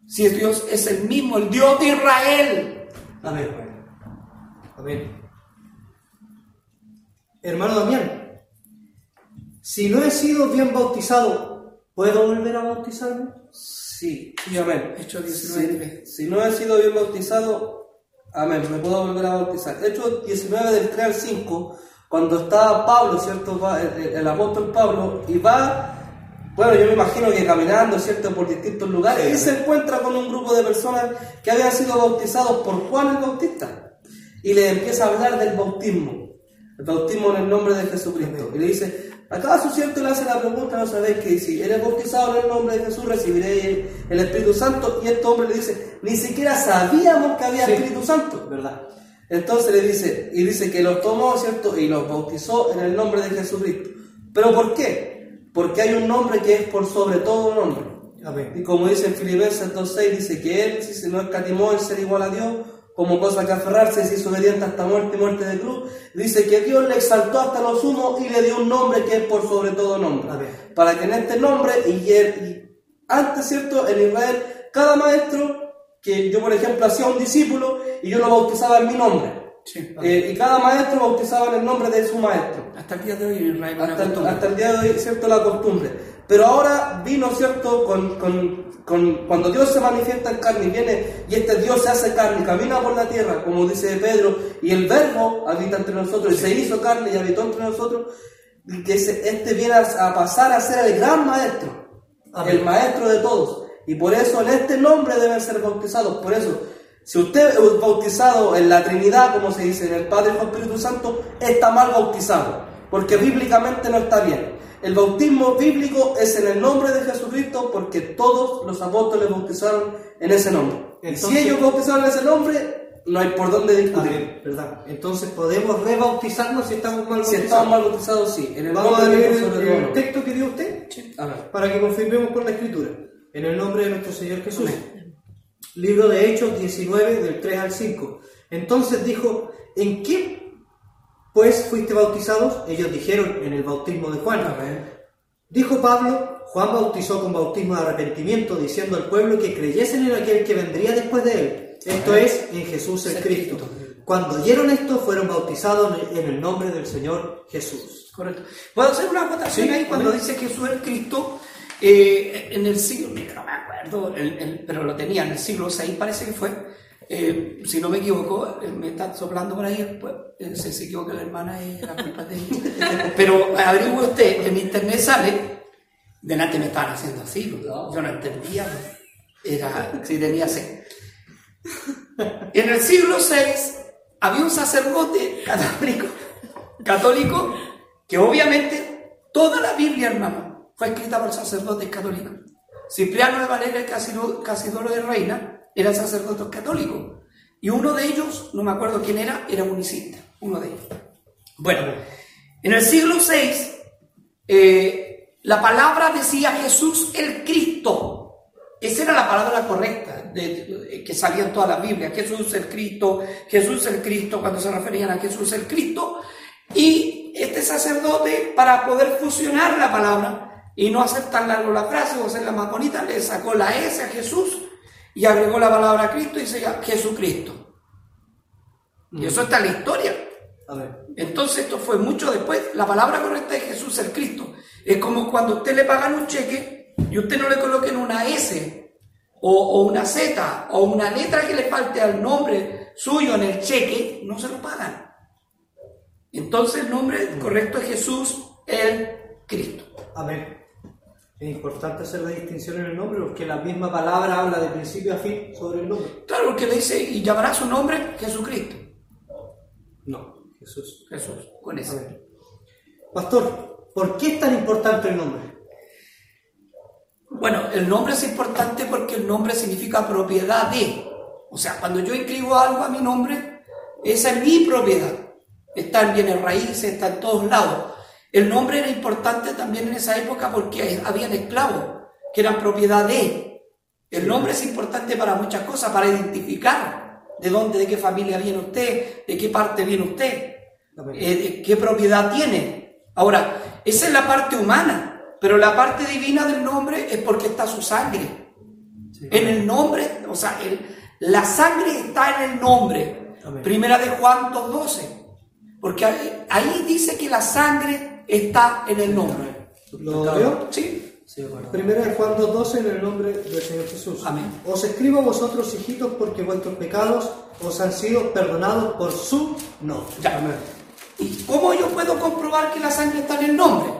Si es Dios es el mismo, el Dios de Israel. Amén. Amén. Hermano Damián, si no he sido bien bautizado, ¿puedo volver a bautizarme? Sí, sí, amén. Hechos 19. Si, si no he sido bien bautizado, amén, me puedo volver a bautizar. Hechos 19 del 3 al 5, cuando estaba Pablo, ¿cierto? Va- el, el- el apóstol Pablo, y va, bueno, yo me imagino que caminando, ¿cierto? Por distintos lugares, Sí. y se encuentra con un grupo de personas que habían sido bautizados por Juan el Bautista. Y le empieza a hablar del bautismo, el bautismo en el nombre de Jesucristo. Y le dice, ¿acaso cierto le hace la pregunta, no sabéis que si eres bautizado en el nombre de Jesús recibiréis el Espíritu Santo? Y este hombre le dice, ni siquiera sabíamos que había Sí. Espíritu Santo. ¿Verdad? Entonces le dice, y dice que los tomó, ¿cierto? Y los bautizó en el nombre de Jesucristo. ¿Pero por qué? Porque hay un nombre que es por sobre todo nombre. Y Amén. como dice en Filipenses 2.6, dice que él, si se no escatimó en ser igual a Dios, como cosa que aferrarse, se hizo obediente hasta muerte y muerte de cruz. Dice que Dios le exaltó hasta lo sumo y le dio un nombre que es por sobre todo nombre. Amén. Para que en este nombre, y, y antes, ¿cierto? En Israel, cada maestro, que yo por ejemplo hacía un discípulo y yo lo bautizaba en mi nombre. Sí. Eh, y cada maestro bautizaba en el nombre de su maestro Hasta el día de hoy hasta, hasta el día de hoy, ¿cierto? La costumbre. Pero ahora vino, ¿cierto? Con, con- con- cuando Dios se manifiesta en carne y viene, y este Dios se hace carne y camina por la tierra, como dice Pedro, y el Verbo habita entre nosotros, y se hizo carne y habitó entre nosotros, y que este viene a, pasar a ser el gran maestro, Amén. el maestro de todos. Y por eso en este nombre deben ser bautizados. Por eso, si usted es bautizado en la Trinidad, como se dice, en el Padre, y Espíritu Santo, está mal bautizado, porque bíblicamente no está bien. El bautismo bíblico es en el nombre de Jesucristo, porque todos los apóstoles bautizaron en ese nombre. y si ellos bautizaron en ese nombre, no hay por dónde discutir. ¿Verdad? Entonces podemos rebautizarnos si estamos mal Si bautizados. estamos mal bautizados, sí. En el Vamos a leer el, el texto que dio usted para que confirmemos por la escritura. En el nombre de nuestro Señor Jesús. Libro de Hechos 19, del 3 al 5. Entonces dijo, ¿en qué pues fuiste bautizados? Ellos dijeron, en el bautismo de Juan. Amén. Dijo Pablo, Juan bautizó con bautismo de arrepentimiento, diciendo al pueblo que creyesen en aquel que vendría después de él, esto es, en Jesús el Cristo. Cuando oyeron esto, fueron bautizados en el nombre del Señor Jesús. Correcto. ¿Puedo hacer una acotación Sí, ahí cuando amén. dice Jesús es Cristo? eh, en el siglo, no me acuerdo, el- el- pero lo tenía en el siglo 6 parece que fue, eh, si no me equivoco, eh, me está soplando por ahí, pues, eh, si se equivoca la hermana es la culpa de ella. Pero averigüe usted, en internet sale, delante me estaban haciendo así, yo no entendía, era, si tenía sed. En el siglo VI había un sacerdote católico, católico que obviamente toda la Biblia, hermano, fue escrita por sacerdotes católicos. Cipriano de Casido- Casidoro de Reina eran sacerdotes católicos. Y uno de ellos, no me acuerdo quién era, era unicista, uno de ellos. Bueno, en el siglo VI, eh, la palabra decía Jesús el Cristo. Esa era la palabra correcta que salía en toda la Biblia. Jesús el Cristo, Jesús el Cristo, cuando se referían a Jesús el Cristo. Y este sacerdote, para poder fusionar la palabra, y no hacer tan largo la frase o hacerla más bonita, le sacó la S a Jesús y agregó la palabra Cristo y dice ya Jesucristo. Y eso está en la historia. A ver. Entonces esto fue mucho después. La palabra correcta es Jesús el Cristo. Es como cuando usted le pagan un cheque y usted no le coloquen una S o, o una Z o una letra que le falte al nombre suyo en el cheque, no se lo pagan. Entonces el nombre correcto es Jesús el Cristo. Amén. Es importante hacer la distinción en el nombre porque la misma palabra habla de principio a fin sobre el nombre. Claro, porque le dice, y llamará su nombre Jesucristo. No, Jesús. Jesús, con eso. Pastor, ¿por qué es tan importante el nombre? Bueno, el nombre es importante porque el nombre significa propiedad de. O sea, cuando yo escribo algo a mi nombre, esa es mi propiedad. Está en bienes raíces, está en todos lados. El nombre era importante también en esa época porque habían esclavos que eran propiedad de. El nombre es importante para muchas cosas, para identificar de dónde, de qué familia viene usted, de qué parte viene usted, eh, qué propiedad tiene. Ahora, esa es la parte humana, pero la parte divina del nombre es porque está su sangre. En el nombre, o sea, el- la sangre está en el nombre. Amén. Primera de Juan 2.12. Porque ahí, ahí dice que la sangre está en el nombre. ¿Lo leo? ¿Sí? Sí, bueno. De Juan 2.12 en el nombre del Señor Jesús. Amén. Os escribo a vosotros, hijitos, porque vuestros pecados os han sido perdonados por su nombre. Ya. Amén. ¿Y cómo yo puedo comprobar que la sangre está en el nombre?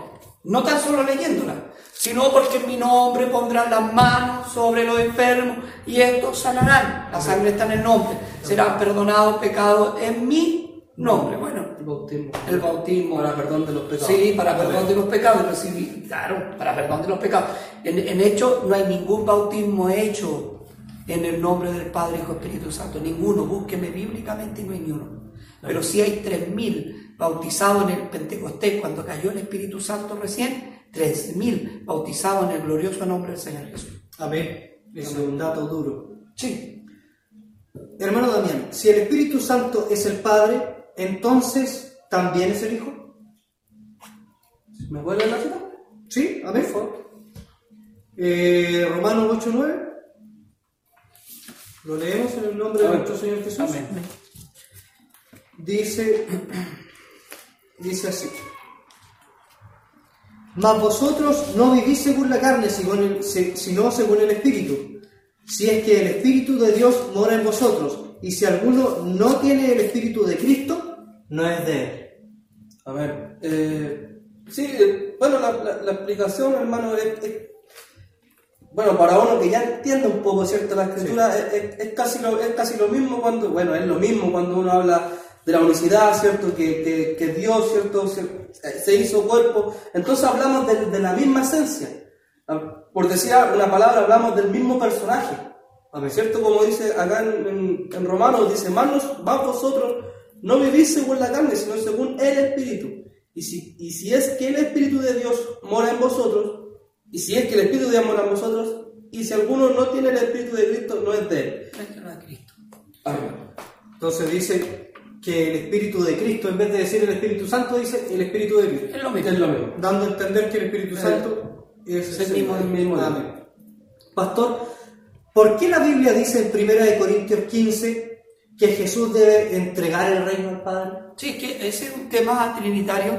No tan solo leyéndola, sino porque en mi nombre pondrán las manos sobre los enfermos y estos sanarán. La sangre está en el nombre. Serán perdonados pecados en mi nombre. Bueno, El bautismo. el bautismo. Para perdón de los pecados. Sí, para perdón de los pecados. recibí- claro, para perdón de los pecados. En, en hecho, no hay ningún bautismo hecho en el nombre del Padre, Hijo y Espíritu Santo. Ninguno. Búsqueme bíblicamente y no hay ni uno. Pero sí hay 3.000 bautizados en el Pentecostés cuando cayó el Espíritu Santo recién. 3.000 bautizados en el glorioso nombre del Señor Jesús. Amén. Es un dato duro. Sí. Hermano Damián, si el Espíritu Santo es el Padre, entonces también es el Hijo. ¿Me vuelve la cita? ¿Sí? Amén. Eh, Romanos 8.9. Lo leemos en el nombre de Amén. nuestro Señor Jesús. Amén. Dice, dice así. Mas vosotros no vivís según la carne, sino según el Espíritu. Si es que el Espíritu de Dios mora en vosotros, y si alguno no tiene el Espíritu de Cristo, no es de él. A ver, eh, sí, eh, bueno, la, la- la explicación, hermano, es, es- bueno, para uno que ya entiende un poco, ¿cierto? La escritura es, es- es casi lo, es casi lo mismo cuando, bueno, es lo mismo cuando uno habla de la unicidad, ¿cierto? Que, que, que Dios, ¿cierto? Se, eh, se hizo cuerpo. Entonces hablamos de, de la misma esencia. Ah, Por decir una palabra, hablamos del mismo personaje. ¿Cierto? Como dice acá en, en, en Romanos, dice, más, nos- más vosotros no vivís según la carne, sino según el Espíritu. Y si, y si es que el Espíritu de Dios mora en vosotros, y si es que el Espíritu de Dios mora en vosotros, y si alguno no tiene el Espíritu de Cristo, no es de él. Cristo de Cristo. Amén. Entonces dice que el Espíritu de Cristo, en vez de decir el Espíritu Santo, dice el Espíritu de Cristo. Es lo mismo. Es lo mismo. dando a entender que el Espíritu Santo es el mismo- el mismo. Amén. Pastor, ¿por qué la Biblia dice en 1 de Corintios 15 que Jesús debe entregar el reino al Padre? Sí, que ese es un tema trinitario.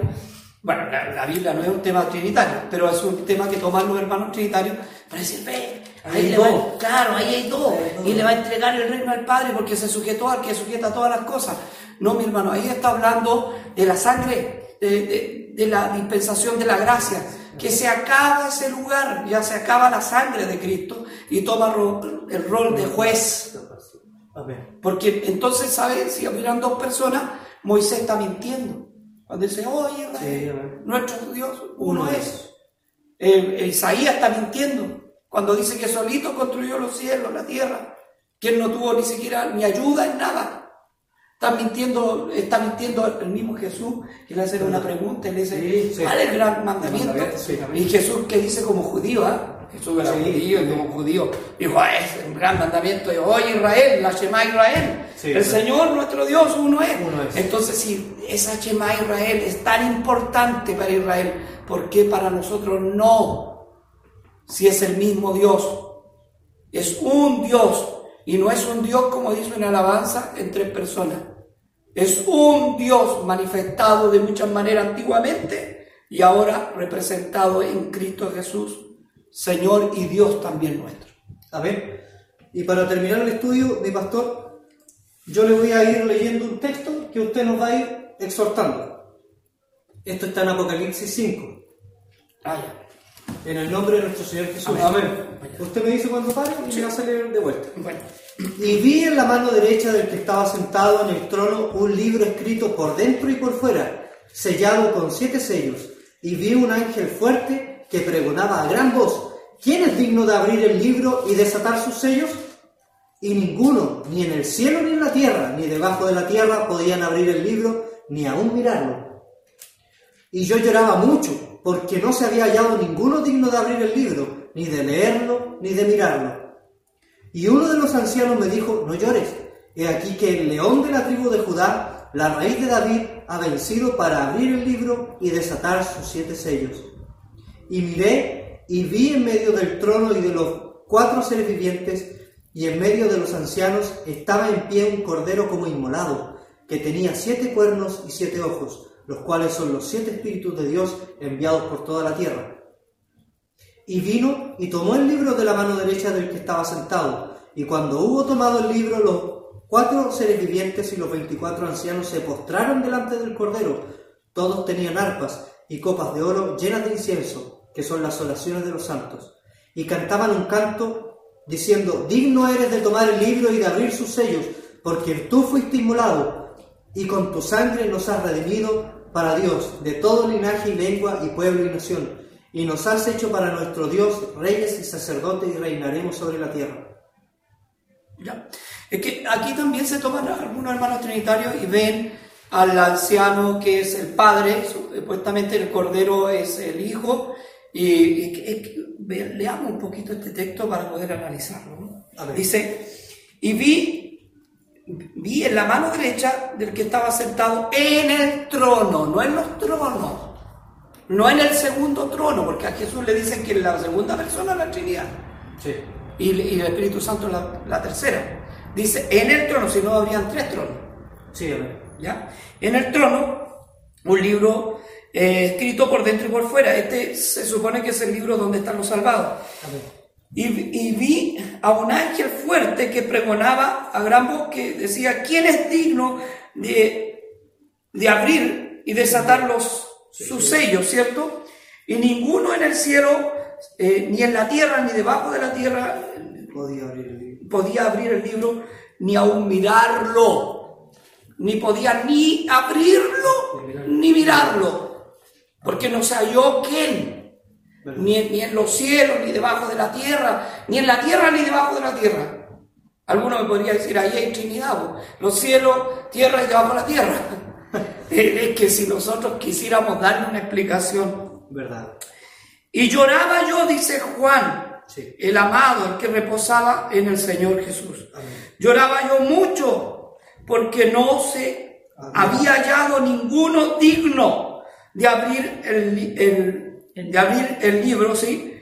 Bueno, la, la Biblia no es un tema trinitario, pero es un tema que toman los hermanos trinitarios para decir, ve, ahí Hay le va- claro, ahí hay dos, y le va a entregar el reino al Padre porque se sujetó al que sujeta todas las cosas. No, mi hermano, ahí está hablando de la sangre, de, de- de la dispensación de la gracia, que se acaba ese lugar, ya se acaba la sangre de Cristo y toma el rol de juez. Porque entonces, ¿sabes? Si hubieran dos personas, Moisés está mintiendo. Cuando dice, oye, Sí, nuestro Dios uno, es. Eh, Isaías está mintiendo. Cuando dice que solito construyó los cielos, la tierra, que él no tuvo ni siquiera ni ayuda en nada. Está mintiendo, está mintiendo el mismo Jesús, que le hace una pregunta y le dice, Sí. ¿cuál es el gran mandamiento? y Jesús que dice como judío, ¿ah? Jesús era Sí. judío como judío dijo, "Ah, es el gran mandamiento, de oye Israel, la Shema Israel, Sí, el sí. Señor nuestro Dios uno es. Uno es. Entonces si esa Shema Israel es tan importante para Israel, ¿por qué para nosotros no? Si es el mismo Dios. Es un Dios y no es un Dios como dice en alabanza en tres personas. Es un Dios manifestado de muchas maneras antiguamente y ahora representado en Cristo Jesús, Señor y Dios también nuestro. Amén. Y para terminar el estudio, mi pastor, yo le voy a ir leyendo un texto que usted nos va a ir exhortando. Esto está en Apocalipsis 5. Ah, ya. En el nombre de nuestro Señor Jesús. Amén. Usted me dice cuando pare y me hace leer de vuelta. Bueno, Y vi en la mano derecha del que estaba sentado en el trono un libro escrito por dentro y por fuera, sellado con siete sellos. Y vi un ángel fuerte que pregonaba a gran voz, ¿quién es digno de abrir el libro y desatar sus sellos? Y ninguno, ni en el cielo ni en la tierra, ni debajo de la tierra, podían abrir el libro, ni aún mirarlo. Y yo lloraba mucho, porque no se había hallado ninguno digno de abrir el libro, ni de leerlo, ni de mirarlo. Y uno de los ancianos me dijo, no llores, he aquí que el león de la tribu de Judá, la raíz de David, ha vencido para abrir el libro y desatar sus siete sellos. Y miré y vi en medio del trono y de los cuatro seres vivientes, y en medio de los ancianos estaba en pie un cordero como inmolado, que tenía siete cuernos y siete ojos, los cuales son los siete espíritus de Dios enviados por toda la tierra. Y vino y tomó el libro de la mano derecha del que estaba sentado. Y cuando hubo tomado el libro, los cuatro seres vivientes y los veinticuatro ancianos se postraron delante del Cordero. Todos tenían arpas y copas de oro llenas de incienso, que son las oraciones de los santos. Y cantaban un canto diciendo, digno eres de tomar el libro y de abrir sus sellos, porque tú fuiste inmolado y con tu sangre nos has redimido para Dios de todo linaje y lengua y pueblo y nación y nos has hecho para nuestro Dios reyes y sacerdotes y reinaremos sobre la tierra. ya. Es que aquí también se toman algunos hermanos trinitarios y ven al anciano que es el padre, supuestamente el cordero es el hijo, y, y- y- ve- leamos un poquito este texto para poder analizarlo. ¿no? A ver. Dice, y vi, vi en la mano derecha del que estaba sentado en el trono, no en los tronos, no en el segundo trono, porque a Jesús le dicen que es la segunda persona de la Trinidad Sí. y, y el Espíritu Santo la, la tercera. Dice, en el trono, si no habrían tres tronos. Sí. ¿ya? En el trono, un libro eh, escrito por dentro y por fuera. Este se supone que es el libro donde están los salvados. Y, y vi a un ángel fuerte que pregonaba a gran voz que decía, ¿quién es digno de, de abrir y desatar los, sus sellos, ¿cierto? Y ninguno en el cielo, eh, ni en la tierra, ni debajo de la tierra, Podía abrir el libro. podía abrir el libro, ni aún mirarlo, ni podía ni abrirlo, ni mirarlo, porque no se halló quién, ni, en- ni en los cielos, ni debajo de la tierra, ni en la tierra, ni debajo de la tierra. Alguno me podría decir, ahí hay Trinidad, los cielos, tierra y debajo de la tierra. es que si nosotros quisiéramos darle una explicación, ¿Verdad? y lloraba yo, dice Juan, Sí. el amado, el que reposaba en el Señor Jesús. Amén. Lloraba yo mucho porque no se había hallado ninguno digno de abrir el, el- de abrir el libro, ¿sí?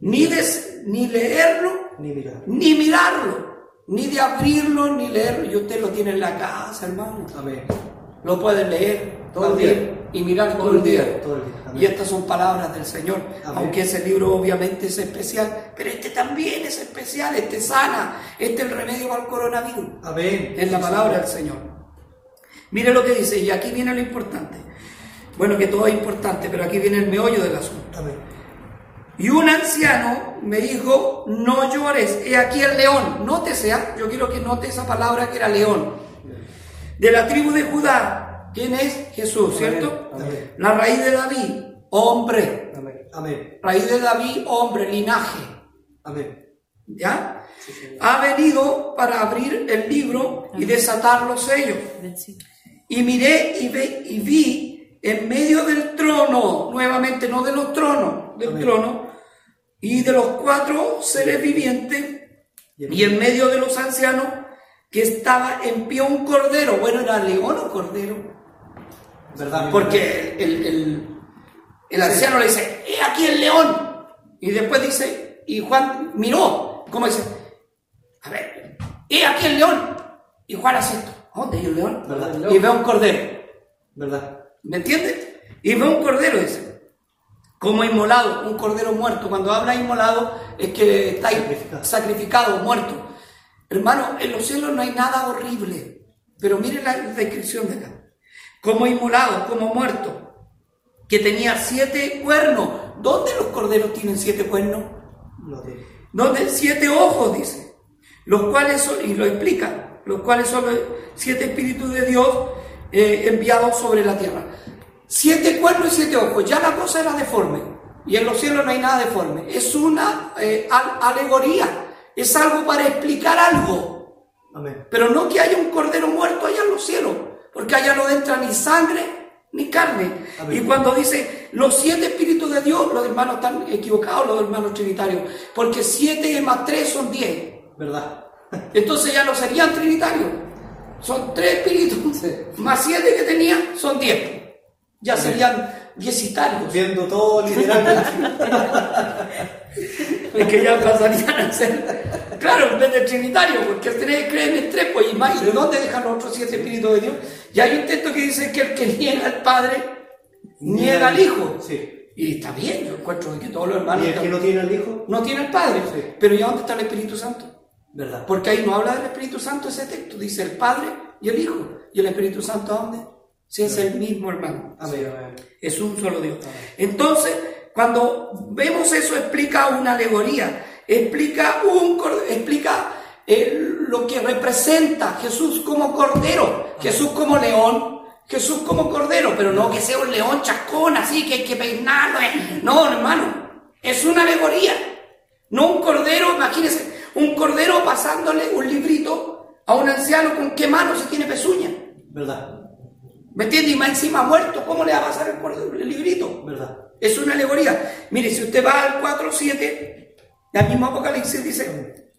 Ni, de, ni leerlo, Ni mirar. ni mirarlo, ni de abrirlo, ni leerlo. Y usted lo tiene en la casa, hermano. Amén. Lo pueden leer, Todo el día. y mirar todo el día. Todo el día. Y estas son palabras del Señor. Amén. Aunque ese libro obviamente es especial, pero este también es especial, este sana, este es el remedio para el coronavirus. Amén. Es la palabra del Señor. Mire lo que dice, y aquí viene lo importante. Bueno, que todo es importante, pero aquí viene el meollo del asunto. Amén. Y un anciano me dijo, no llores, he aquí el león. Nótese, ¿ah? yo quiero que note esa palabra que era león. De la tribu de Judá, ¿quién es? Jesús, ¿cierto? Amén. La raíz de David, hombre. Amén. Amén. Raíz de David, hombre, linaje. Amén. ¿Ya? Ha venido para abrir el libro y desatar los sellos. Y miré y, ve- y vi en medio del trono, nuevamente no de los tronos, del Amén. trono, y de los cuatro seres vivientes, y en medio de los ancianos, que estaba en pie un cordero. Bueno, era león o cordero. ¿Verdad? Porque el, el- El anciano le dice, he aquí el león. Y después dice, y Juan miró, como dice, a ver, he aquí el león. Y Juan hace esto, ¿dónde hay un león? ¿Verdad? Y ve un cordero. ¿Verdad? ¿Me entiendes? Y ve un cordero, dice, como inmolado, un cordero muerto. Cuando habla inmolado es que está Sacrificado. sacrificado, muerto. Hermano, en los cielos no hay nada horrible, pero miren la descripción de acá. Como inmolado, como muerto, que tenía siete cuernos. ¿Dónde los corderos tienen siete cuernos? No tiene. donde siete ojos, dice, los cuales son, y lo explica, los cuales son los siete espíritus de Dios eh, enviados sobre la tierra. Siete cuernos y siete ojos, ya la cosa era deforme, y en los cielos no hay nada deforme, es una eh, al- alegoría, es algo para explicar algo, Amén. pero no que haya un cordero muerto allá en los cielos, porque allá no entra ni sangre ni carne. Y cuando dice los siete espíritus de Dios, los hermanos están equivocados, los hermanos trinitarios, porque siete más tres son diez. ¿Verdad? Entonces ya no serían trinitarios. Son tres espíritus, más siete que tenía, son diez. Ya serían diecitarios. Viendo todo literalmente. Es que ya pasarían a ser, claro, en vez de trinitario, porque tres creen en tres, pues y más, ¿y dónde dejan los otros siete espíritus de Dios? Y hay un texto que dice que el que niega al Padre, niega al Hijo. Sí. Y está bien, yo encuentro que todos los hermanos ¿Y el que no tiene al hijo? no tienen al Padre, Sí. pero ¿y dónde está el Espíritu Santo? ¿Verdad? Porque ahí no habla del Espíritu Santo ese texto, dice el Padre y el Hijo. ¿Y el Espíritu Santo a dónde? Si es el mismo hermano. Amén. Es un solo Dios. Entonces, cuando vemos eso, explica una alegoría, explica, un, explica lo que representa Jesús como cordero, Jesús como león, Jesús como cordero, pero no que sea un león chascón así, que hay que peinarlo. eh. No, hermano, es una alegoría. No un cordero, imagínense, un cordero pasándole un librito a un anciano con qué mano se tiene pezuña. ¿Verdad? ¿Me entiendes? Y más encima muerto, ¿cómo le va a pasar el, cordero- el librito? ¿Verdad? Es una alegoría. Mire, si usted va al 4.7, la misma Apocalipsis dice,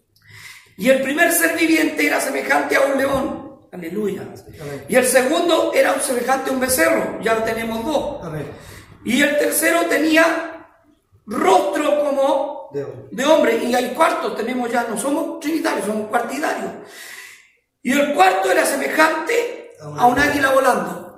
y el primer ser viviente era semejante a un león, aleluya. Amén. Y el segundo era un semejante a un becerro, ya tenemos dos. Amén. Y el tercero tenía rostro como De hombre. de hombre, y hay cuartos, tenemos ya, no somos trinitarios, somos cuartidarios. Y el cuarto era semejante a un águila volando.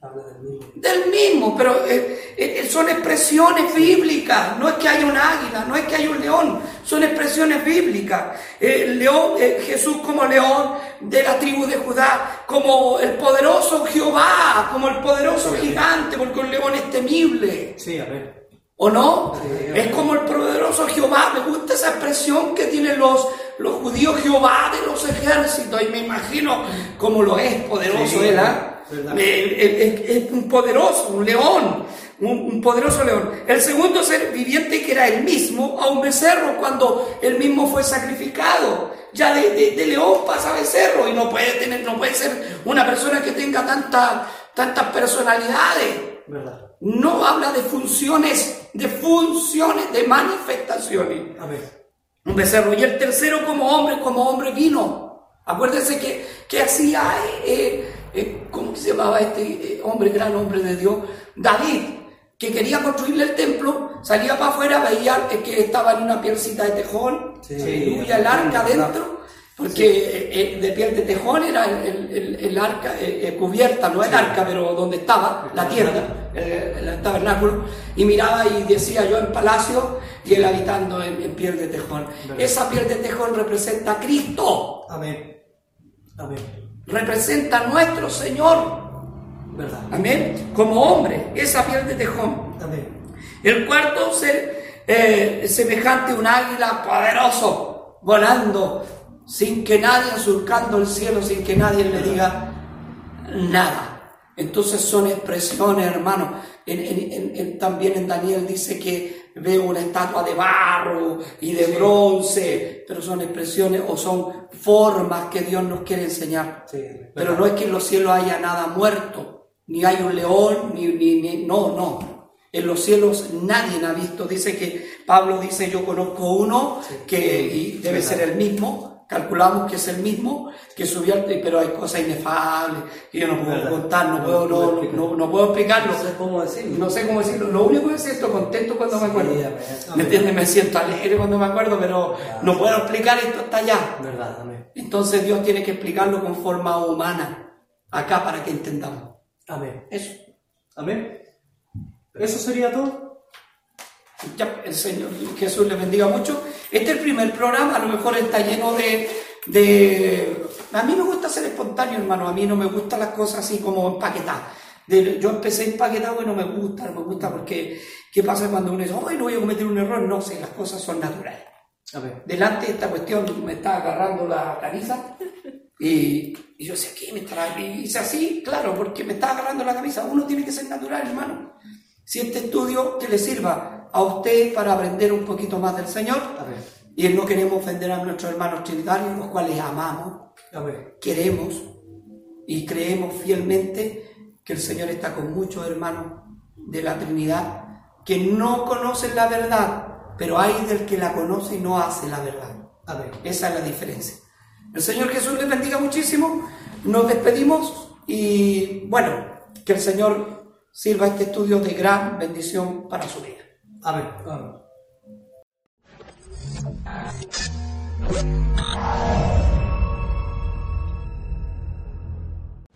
Habla del mismo. Del mismo, pero eh, eh, son expresiones bíblicas. No es que haya un águila, no es que haya un león, son expresiones bíblicas. El león, eh, Jesús como león de la tribu de Judá, como el poderoso Jehová, como el poderoso gigante, porque un león es temible. Sí, amén. ¿O no? Es como el poderoso Jehová. Me gusta esa expresión que tienen los, los judíos Jehová de los ejércitos. Y me imagino cómo lo es poderoso Sí, él. ¿ah? verdad. Eh, Es un poderoso, un león. Un, un poderoso león. El segundo ser viviente que era el mismo a un becerro cuando el mismo fue sacrificado. Ya de, de- de león pasa a becerro y no puede tener, no puede ser una persona que tenga tanta, tantas personalidades. ¿Verdad? No habla de funciones, de funciones, de manifestaciones. Amén. Un becerro. Y el tercero como hombre, como hombre vino. Acuérdense que, que hacía, eh, eh, ¿cómo se llamaba este eh, hombre, gran hombre de Dios? David, que quería construirle el templo, salía para afuera, veía que estaba en una pielcita de tejón, Sí. aleluya, el arca adentro, porque eh, eh, de piel de tejón era el, el- el- el arca eh, eh, cubierta, no el arca, pero donde estaba, la tierra, eh, el tabernáculo, y miraba y decía yo en palacio y él habitando en, en piel de tejón. Esa piel de tejón representa a Cristo, Amén. Amén. representa a nuestro Señor, ¿Verdad? amén, como hombre, esa piel de tejón. Amén. El cuarto ser eh, semejante a un águila poderoso, volando, sin que nadie, surcando el cielo, sin que nadie le diga nada. Entonces son expresiones, hermano. En- en- en- también en Daniel dice que veo una estatua de barro y de bronce, pero son expresiones o son formas que Dios nos quiere enseñar. Sí. Pero no es que en los cielos haya nada muerto, ni hay un león, ni, ni, ni- no, no. En los cielos nadie ha visto. Dice que Pablo dice, yo conozco uno que y debe ser el mismo, calculamos que es el mismo que subió, al- pero hay cosas inefables que yo no puedo Verdad. contar, no, No puedo, no, explicar. no- no puedo explicarlo. No sé cómo decirlo. No sé cómo decirlo. Lo único que es estoy contento cuando me acuerdo. Sí, amén. ¿Me entiendes? Me siento alegre cuando me acuerdo, pero no puedo explicar esto hasta allá. Verdad, amén. Entonces Dios tiene que explicarlo con forma humana, acá para que entendamos. Amén. Eso. Amén. Eso sería todo. Ya, el Señor Jesús les bendiga mucho. Este es el primer programa, a lo mejor está lleno de, de... A mí me gusta ser espontáneo, hermano. A mí no me gustan las cosas así como empaquetadas. De- yo empecé empaquetado y no me gusta, no me gusta porque ¿qué pasa cuando uno dice, ay, no voy a cometer un error? No sé, las cosas son naturales. Amén. Delante de esta cuestión me está agarrando la camisa y, y yo decía, ¿qué me estará? Y hice así, claro, porque me está agarrando la camisa. Uno tiene que ser natural, hermano. Si este estudio que le sirva a usted para aprender un poquito más del Señor, Amén. y no queremos ofender a nuestros hermanos trinitarios, los cuales amamos, Amén. queremos y creemos fielmente que el Señor está con muchos hermanos de la Trinidad que no conocen la verdad, pero hay del que la conoce y no hace la verdad. Amén. Esa es la diferencia. El Señor Jesús les bendiga muchísimo. Nos despedimos y bueno, que el Señor sirva este estudio de gran bendición para su vida. Amin. Amin. Amin.